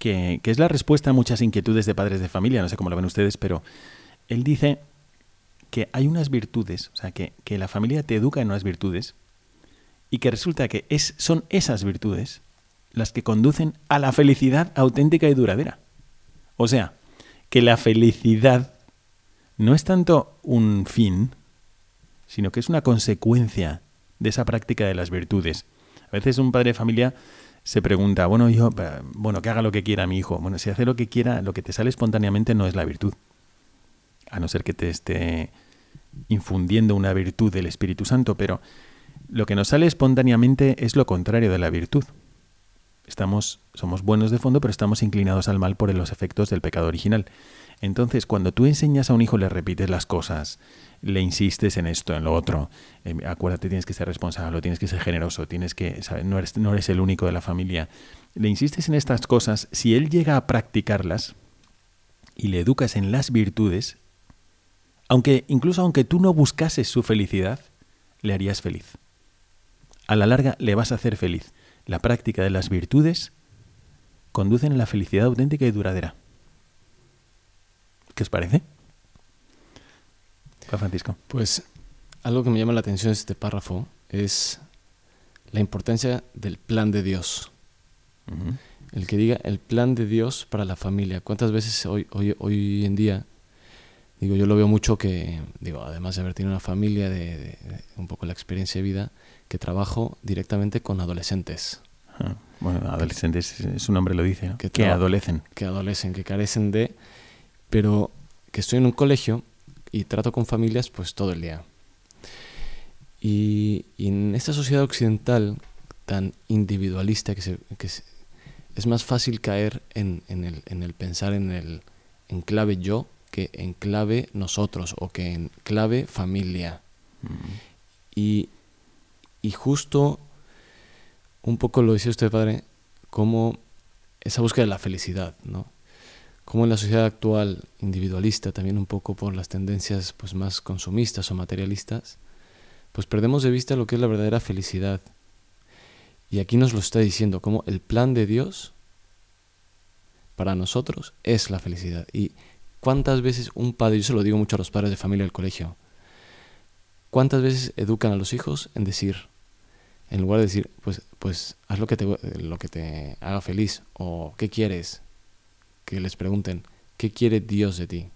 que, es la respuesta a muchas inquietudes de padres de familia, no sé cómo lo ven ustedes, pero él dice que hay unas virtudes, o sea, que, que la familia te educa en unas virtudes y que resulta que es, son esas virtudes las que conducen a la felicidad auténtica y duradera. O sea, que la felicidad no es tanto un fin, sino que es una consecuencia de esa práctica de las virtudes. A veces un padre de familia se pregunta, bueno, yo, bueno, que haga lo que quiera mi hijo. Bueno, si hace lo que quiera, lo que te sale espontáneamente no es la virtud. A no ser que te esté infundiendo una virtud del Espíritu Santo, pero lo que nos sale espontáneamente es lo contrario de la virtud. Estamos, somos buenos de fondo, pero estamos inclinados al mal por los efectos del pecado original. Entonces, cuando tú enseñas a un hijo, le repites las cosas, le insistes en esto, en lo otro, eh, acuérdate, tienes que ser responsable, tienes que ser generoso, tienes que, No, eres, no eres el único de la familia. Le insistes en estas cosas, si él llega a practicarlas y le educas en las virtudes, aunque incluso aunque tú no buscases su felicidad, le harías feliz. A la larga le vas a hacer feliz. La práctica de las virtudes conducen a la felicidad auténtica y duradera. ¿Qué os parece? Francisco. Pues algo que me llama la atención de este párrafo es la importancia del plan de Dios. El que diga el plan de Dios para la familia. ¿Cuántas veces hoy, hoy, hoy en día, digo, yo lo veo mucho que, digo, además de haber tenido una familia, de, un poco la experiencia de vida, que trabajo directamente con adolescentes. Bueno, adolescentes, su nombre lo dice, Que, que adolecen. Que adolecen, que carecen de pero que estoy en un colegio y trato con familias pues todo el día. Y, en esta sociedad occidental tan individualista que, es más fácil caer en, el, pensar en el en clave yo que en clave nosotros o que en clave familia. y, y justo un poco lo dice usted, padre, como esa búsqueda de la felicidad, ¿no? Como en la sociedad actual individualista, también un poco por las tendencias pues, más consumistas o materialistas, pues perdemos de vista lo que es la verdadera felicidad. Y aquí nos lo está diciendo, como el plan de Dios para nosotros es la felicidad. Y cuántas veces un padre, yo se lo digo mucho a los padres de familia del colegio, cuántas veces educan a los hijos en decir, en lugar de decir, pues, pues haz lo que, te, lo que te haga feliz, o qué quieres, que les pregunten, ¿qué quiere Dios de ti?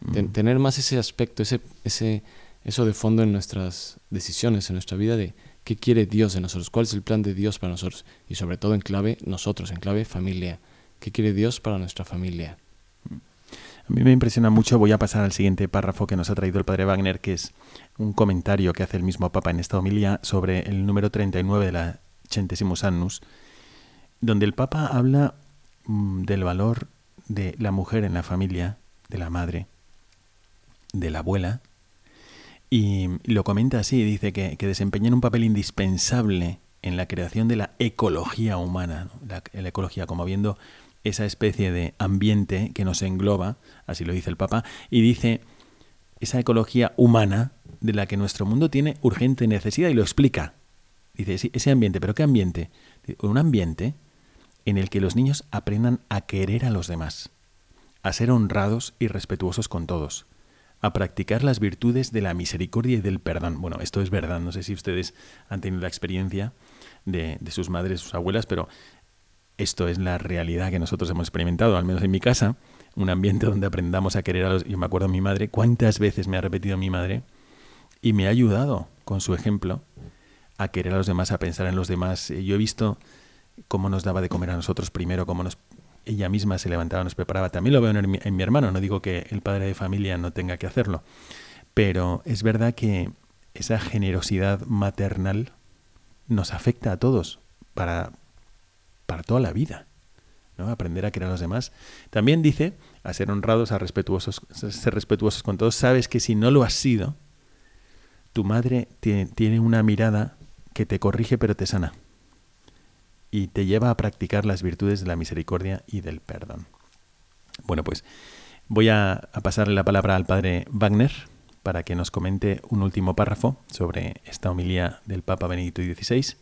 Mm. tener más ese aspecto, ese, ese, eso de fondo en nuestras decisiones, en nuestra vida, de qué quiere Dios de nosotros, cuál es el plan de Dios para nosotros, y sobre todo en clave nosotros, en clave familia, qué quiere Dios para nuestra familia. A mí me impresiona mucho, voy a pasar al siguiente párrafo que nos ha traído el padre Wagner, que es un comentario que hace el mismo Papa en esta homilía sobre el número 39 de la Centesimus Annus, donde el Papa habla mm, del valor de la mujer en la familia, de la madre, de la abuela, y lo comenta así, dice que, desempeñan un papel indispensable en la creación de la ecología humana, la, ecología como viendo esa especie de ambiente que nos engloba, así lo dice el Papa, y dice esa ecología humana de la que nuestro mundo tiene urgente necesidad y lo explica. Dice, ese ambiente, pero ¿qué ambiente? Un ambiente en el que los niños aprendan a querer a los demás, a ser honrados y respetuosos con todos, a practicar las virtudes de la misericordia y del perdón. Bueno, esto es verdad, no sé si ustedes han tenido la experiencia de, sus madres, sus abuelas, pero esto es la realidad que nosotros hemos experimentado, al menos en mi casa, un ambiente donde aprendamos a querer a los... Yo me acuerdo de mi madre, cuántas veces me ha repetido mi madre, y me ha ayudado con su ejemplo a querer a los demás, a pensar en los demás. Yo he visto cómo nos daba de comer a nosotros primero, cómo nos ella misma se levantaba, nos preparaba. También lo veo en mi, hermano, no digo que el padre de familia no tenga que hacerlo, pero es verdad que esa generosidad maternal nos afecta a todos para, para toda la vida. ¿no? Aprender a querer a los demás. También dice a ser honrados, a respetuosos, ser respetuosos con todos. Sabes que si no lo has sido, tu madre tiene, tiene una mirada que te corrige pero te sana y te lleva a practicar las virtudes de la misericordia y del perdón. Bueno, pues voy a, a pasarle la palabra al padre Wagner para que nos comente un último párrafo sobre esta homilía del Papa Benedicto XVI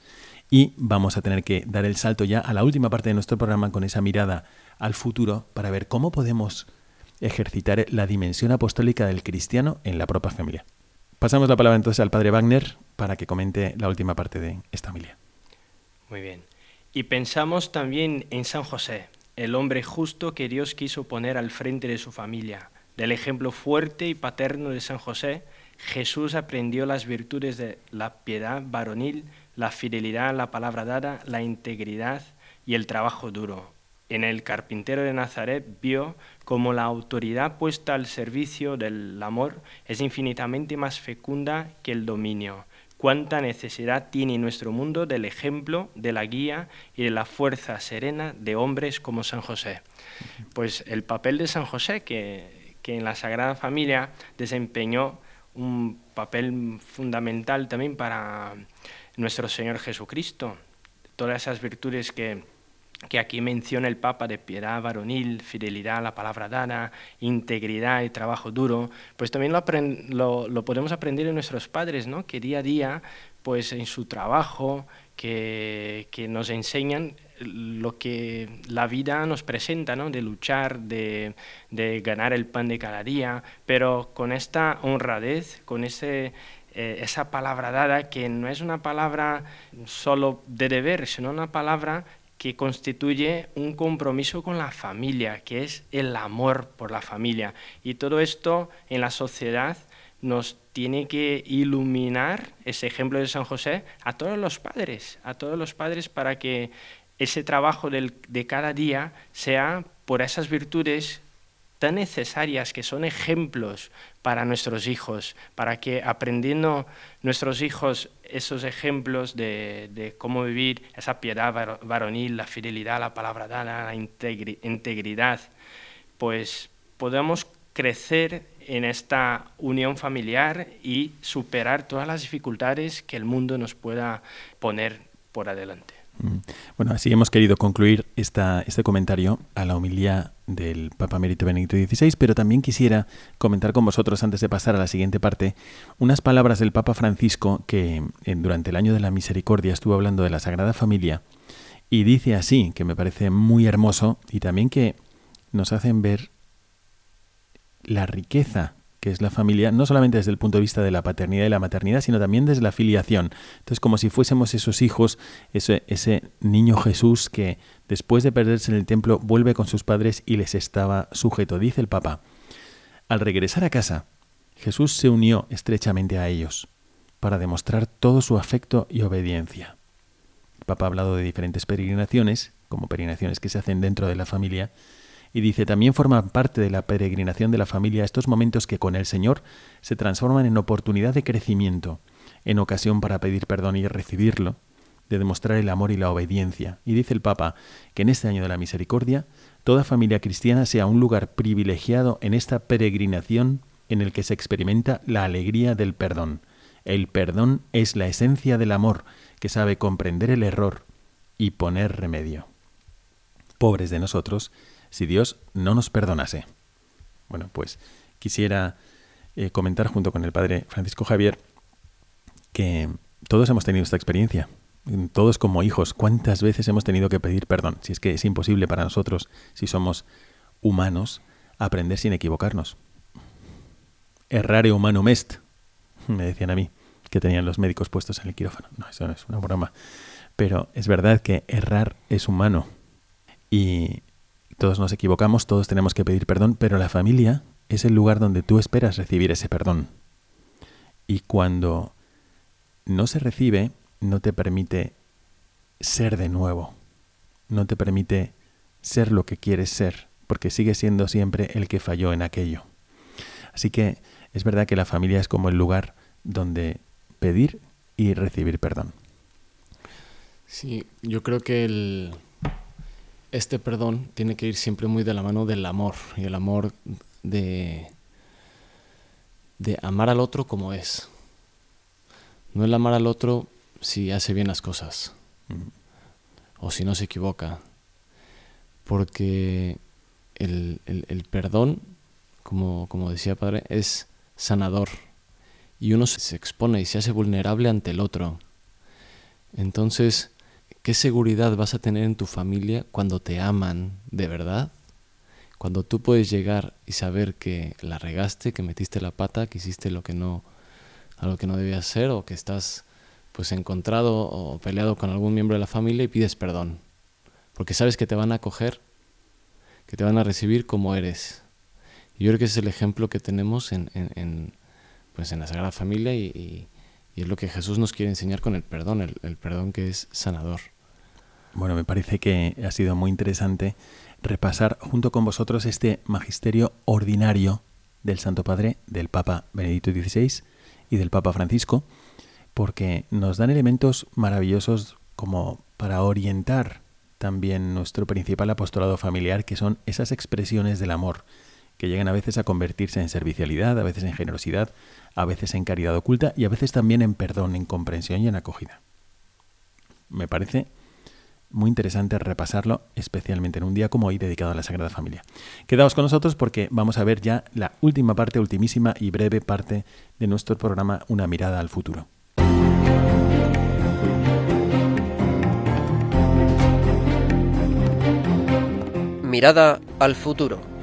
y vamos a tener que dar el salto ya a la última parte de nuestro programa con esa mirada al futuro para ver cómo podemos ejercitar la dimensión apostólica del cristiano en la propia familia. Pasamos la palabra entonces al padre Wagner para que comente la última parte de esta homilía. Muy bien. Y pensamos también en San José, el hombre justo que Dios quiso poner al frente de su familia del ejemplo fuerte y paterno de San José, Jesús aprendió las virtudes de la piedad varonil, la fidelidad la palabra dada, la integridad y el trabajo duro. En el carpintero de Nazaret vio cómo la autoridad puesta al servicio del amor es infinitamente más fecunda que el dominio. Cuánta necesidad tiene nuestro mundo del ejemplo, de la guía y de la fuerza serena de hombres como San José. Pues el papel de San José, que que en la Sagrada Familia desempeñó un papel fundamental también para nuestro Señor Jesucristo. Todas esas virtudes que, que aquí menciona el Papa de piedad varonil, fidelidad a la palabra dada, integridad y trabajo duro, pues también lo, lo, podemos aprender en nuestros padres, ¿no? que día a día, pues en su trabajo, que, que nos enseñan lo que la vida nos presenta, ¿no? de luchar, de, de, ganar el pan de cada día, pero con esta honradez, con ese, eh, esa palabra dada, que no es una palabra solo de deber, sino una palabra que constituye un compromiso con la familia, que es el amor por la familia. Y todo esto en la sociedad nos tiene que iluminar ese ejemplo de San José a todos los padres, a todos los padres para que ese trabajo de cada día sea por esas virtudes tan necesarias que son ejemplos para nuestros hijos, para que aprendiendo nuestros hijos esos ejemplos de, cómo vivir esa piedad varonil, la fidelidad, la palabra dada, la integridad, pues podamos crecer en esta unión familiar y superar todas las dificultades que el mundo nos pueda poner por adelante. Mm. Bueno, así hemos querido concluir este comentario a la homilía del Papa Mérito Benedicto XVI, pero también quisiera comentar con vosotros, antes de pasar a la siguiente parte, unas palabras del Papa Francisco que durante el año de la misericordia estuvo hablando de la Sagrada Familia y dice así, que me parece muy hermoso y también que nos hacen ver la riqueza que es la familia, no solamente desde el punto de vista de la paternidad y la maternidad, sino también desde la filiación. Entonces, como si fuésemos esos hijos, ese, ese niño Jesús que después de perderse en el templo vuelve con sus padres y les estaba sujeto, dice el Papa. Al regresar a casa, Jesús se unió estrechamente a ellos para demostrar todo su afecto y obediencia. El Papa ha hablado de diferentes peregrinaciones, como peregrinaciones que se hacen dentro de la familia, y dice, también forman parte de la peregrinación de la familia estos momentos que con el Señor se transforman en oportunidad de crecimiento, en ocasión para pedir perdón y recibirlo, de demostrar el amor y la obediencia. Y dice el Papa que en este año de la misericordia, toda familia cristiana sea un lugar privilegiado en esta peregrinación en el que se experimenta la alegría del perdón. El perdón es la esencia del amor que sabe comprender el error y poner remedio. Pobres de nosotros, si Dios no nos perdonase. Bueno, pues quisiera eh, comentar junto con el padre Francisco Javier que todos hemos tenido esta experiencia. Todos como hijos, ¿cuántas veces hemos tenido que pedir perdón? Si es que es imposible para nosotros, si somos humanos, aprender sin equivocarnos. Errare humanum est, me decían a mí, que tenían los médicos puestos en el quirófano. No, eso no es una broma. Pero es verdad que errar es humano. Y todos nos equivocamos, todos tenemos que pedir perdón, pero la familia es el lugar donde tú esperas recibir ese perdón. Y cuando no se recibe, no te permite ser de nuevo, no te permite ser lo que quieres ser, porque sigue siendo siempre el que falló en aquello. Así que es verdad que la familia es como el lugar donde pedir y recibir perdón. Sí, yo creo que el, este perdón tiene que ir siempre muy de la mano del amor y el amor de, de amar al otro como es. No el amar al otro si hace bien las cosas o si no se equivoca. Porque el, el, perdón, como, como decía padre, es sanador y uno se expone y se hace vulnerable ante el otro. Entonces, ¿qué seguridad vas a tener en tu familia cuando te aman de verdad? Cuando tú puedes llegar y saber que la regaste, que metiste la pata, que hiciste lo que no, algo que no debías hacer o que estás pues encontrado o peleado con algún miembro de la familia y pides perdón. Porque sabes que te van a acoger, que te van a recibir como eres. Y yo creo que es el ejemplo que tenemos en, en, pues en la Sagrada Familia y, es lo que Jesús nos quiere enseñar con el perdón, el, el perdón que es sanador. Bueno, me parece que ha sido muy interesante repasar junto con vosotros este magisterio ordinario del Santo Padre, del Papa Benedicto XVI y del Papa Francisco, porque nos dan elementos maravillosos como para orientar también nuestro principal apostolado familiar, que son esas expresiones del amor, que llegan a veces a convertirse en servicialidad, a veces en generosidad, a veces en caridad oculta y a veces también en perdón, en comprensión y en acogida. Me parece muy interesante repasarlo, especialmente en un día como hoy dedicado a la Sagrada Familia. Quedaos con nosotros porque vamos a ver ya la última parte, ultimísima y breve parte de nuestro programa Una mirada al futuro. Mirada al futuro.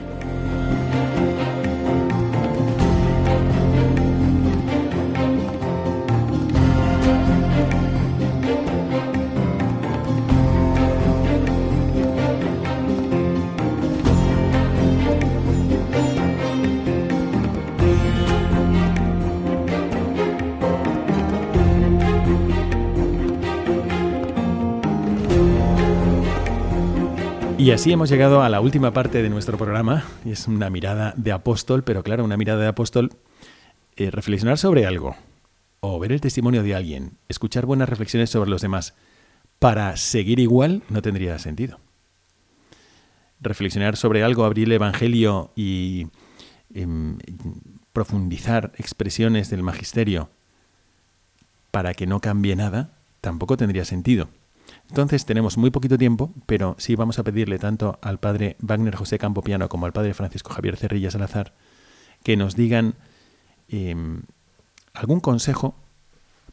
Y así hemos llegado a la última parte de nuestro programa, es una mirada de apóstol, pero claro, una mirada de apóstol, eh, reflexionar sobre algo, o ver el testimonio de alguien, escuchar buenas reflexiones sobre los demás, para seguir igual no tendría sentido. Reflexionar sobre algo, abrir el Evangelio y em, profundizar expresiones del magisterio para que no cambie nada, tampoco tendría sentido. Entonces tenemos muy poquito tiempo, pero sí vamos a pedirle tanto al padre Wagner José Campopiano como al padre Francisco Javier Cerrilla Salazar que nos digan em, algún consejo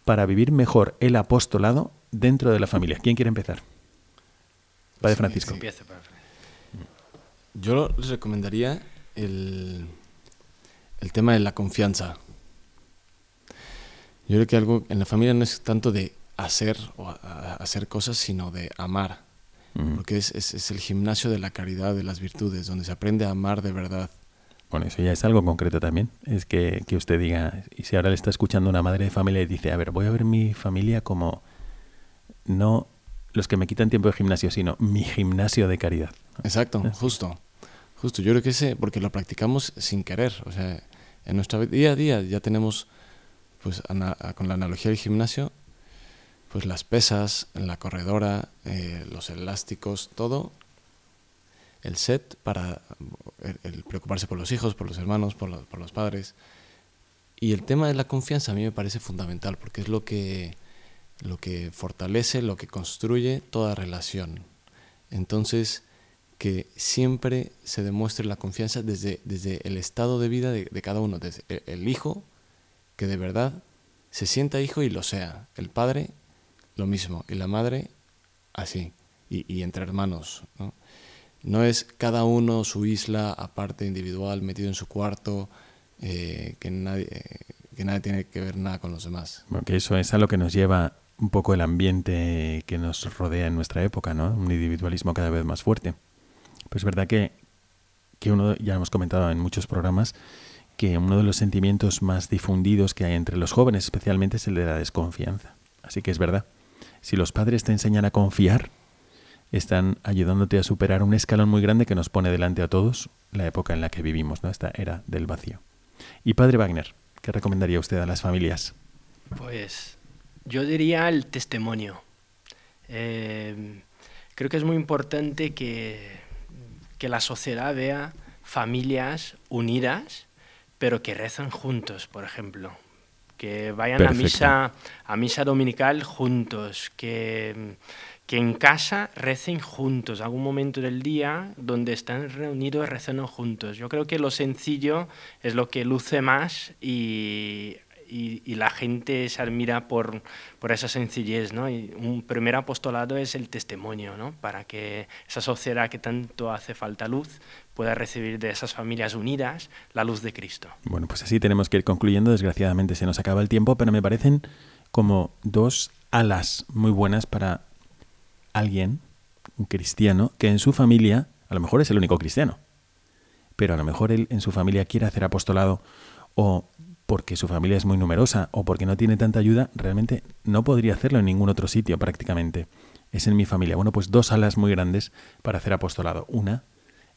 para vivir mejor el apostolado dentro de la familia. ¿Quién quiere empezar? Padre Francisco. Yo les recomendaría el, el tema de la confianza. Yo creo que algo en la familia no es tanto de hacer o hacer cosas, sino de amar. Porque es, es, el gimnasio de la caridad, de las virtudes, donde se aprende a amar de verdad. Bueno, eso ya es algo concreto también. Es que, que usted diga, y si ahora le está escuchando una madre de familia y dice, a ver, voy a ver mi familia como no los que me quitan tiempo de gimnasio, sino mi gimnasio de caridad. Exacto, justo. Justo, yo creo que ese, porque lo practicamos sin querer. O sea, en nuestra día a día ya tenemos, pues con la analogía del gimnasio, pues las pesas, la corredora, eh, los elásticos, todo el set para el, preocuparse por los hijos, por los hermanos, por, por, los padres. Y el tema de la confianza a mí me parece fundamental porque es lo que, lo que fortalece, lo que construye toda relación. Entonces, que siempre se demuestre la confianza desde, desde el estado de vida de, de cada uno, desde el hijo, que de verdad se sienta hijo y lo sea, el padre lo mismo. Y la madre, así. Y, entre hermanos. ¿no? no es cada uno su isla aparte, individual, metido en su cuarto, eh, que, nadie, que nadie tiene que ver nada con los demás. Porque eso es a lo que nos lleva un poco el ambiente que nos rodea en nuestra época, ¿no? Un individualismo cada vez más fuerte. Pues es verdad que, que uno, ya hemos comentado en muchos programas, que uno de los sentimientos más difundidos que hay entre los jóvenes especialmente es el de la desconfianza. Así que es verdad si los padres te enseñan a confiar, están ayudándote a superar un escalón muy grande que nos pone delante a todos la época en la que vivimos, ¿no? esta era del vacío. Y padre Wagner, ¿qué recomendaría usted a las familias? Pues yo diría el testimonio. Eh, creo que es muy importante que, que la sociedad vea familias unidas, pero que rezan juntos, por ejemplo. Que vayan a misa, a misa dominical juntos, que, que en casa recen juntos, algún momento del día donde están reunidos rezando juntos. Yo creo que lo sencillo es lo que luce más y y, la gente se admira por, por esa sencillez. ¿no? Y un primer apostolado es el testimonio, ¿no? para que esa sociedad que tanto hace falta luz pueda recibir de esas familias unidas la luz de Cristo. Bueno, pues así tenemos que ir concluyendo. Desgraciadamente se nos acaba el tiempo, pero me parecen como dos alas muy buenas para alguien, un cristiano, que en su familia, a lo mejor es el único cristiano, pero a lo mejor él en su familia quiere hacer apostolado o porque su familia es muy numerosa o porque no tiene tanta ayuda, realmente no podría hacerlo en ningún otro sitio prácticamente. Es en mi familia. Bueno, pues dos alas muy grandes para hacer apostolado. Una,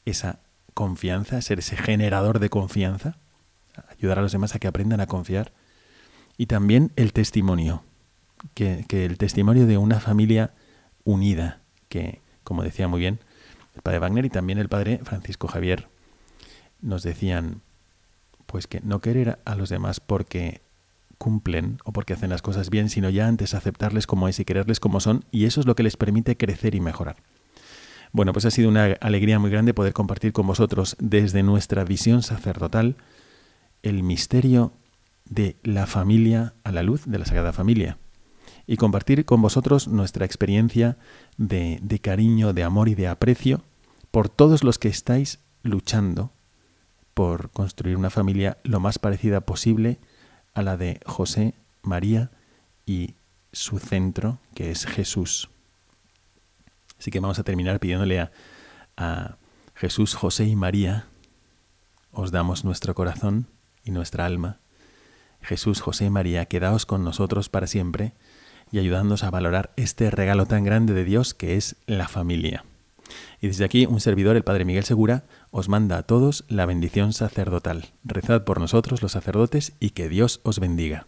esa confianza, ser ese generador de confianza, ayudar a los demás a que aprendan a confiar. Y también el testimonio, que, que el testimonio de una familia unida, que, como decía muy bien el padre Wagner y también el padre Francisco Javier, nos decían, pues que no querer a los demás porque cumplen o porque hacen las cosas bien, sino ya antes aceptarles como es y quererles como son, y eso es lo que les permite crecer y mejorar. Bueno, pues ha sido una alegría muy grande poder compartir con vosotros desde nuestra visión sacerdotal el misterio de la familia a la luz de la Sagrada Familia y compartir con vosotros nuestra experiencia de, cariño, de amor y de aprecio por todos los que estáis luchando por construir una familia lo más parecida posible a la de José, María y su centro, que es Jesús. Así que vamos a terminar pidiéndole a, a Jesús, José y María, os damos nuestro corazón y nuestra alma. Jesús, José y María, quedaos con nosotros para siempre y ayudándonos a valorar este regalo tan grande de Dios que es la familia. Y desde aquí, un servidor, el Padre Miguel Segura, os manda a todos la bendición sacerdotal. Rezad por nosotros los sacerdotes y que Dios os bendiga.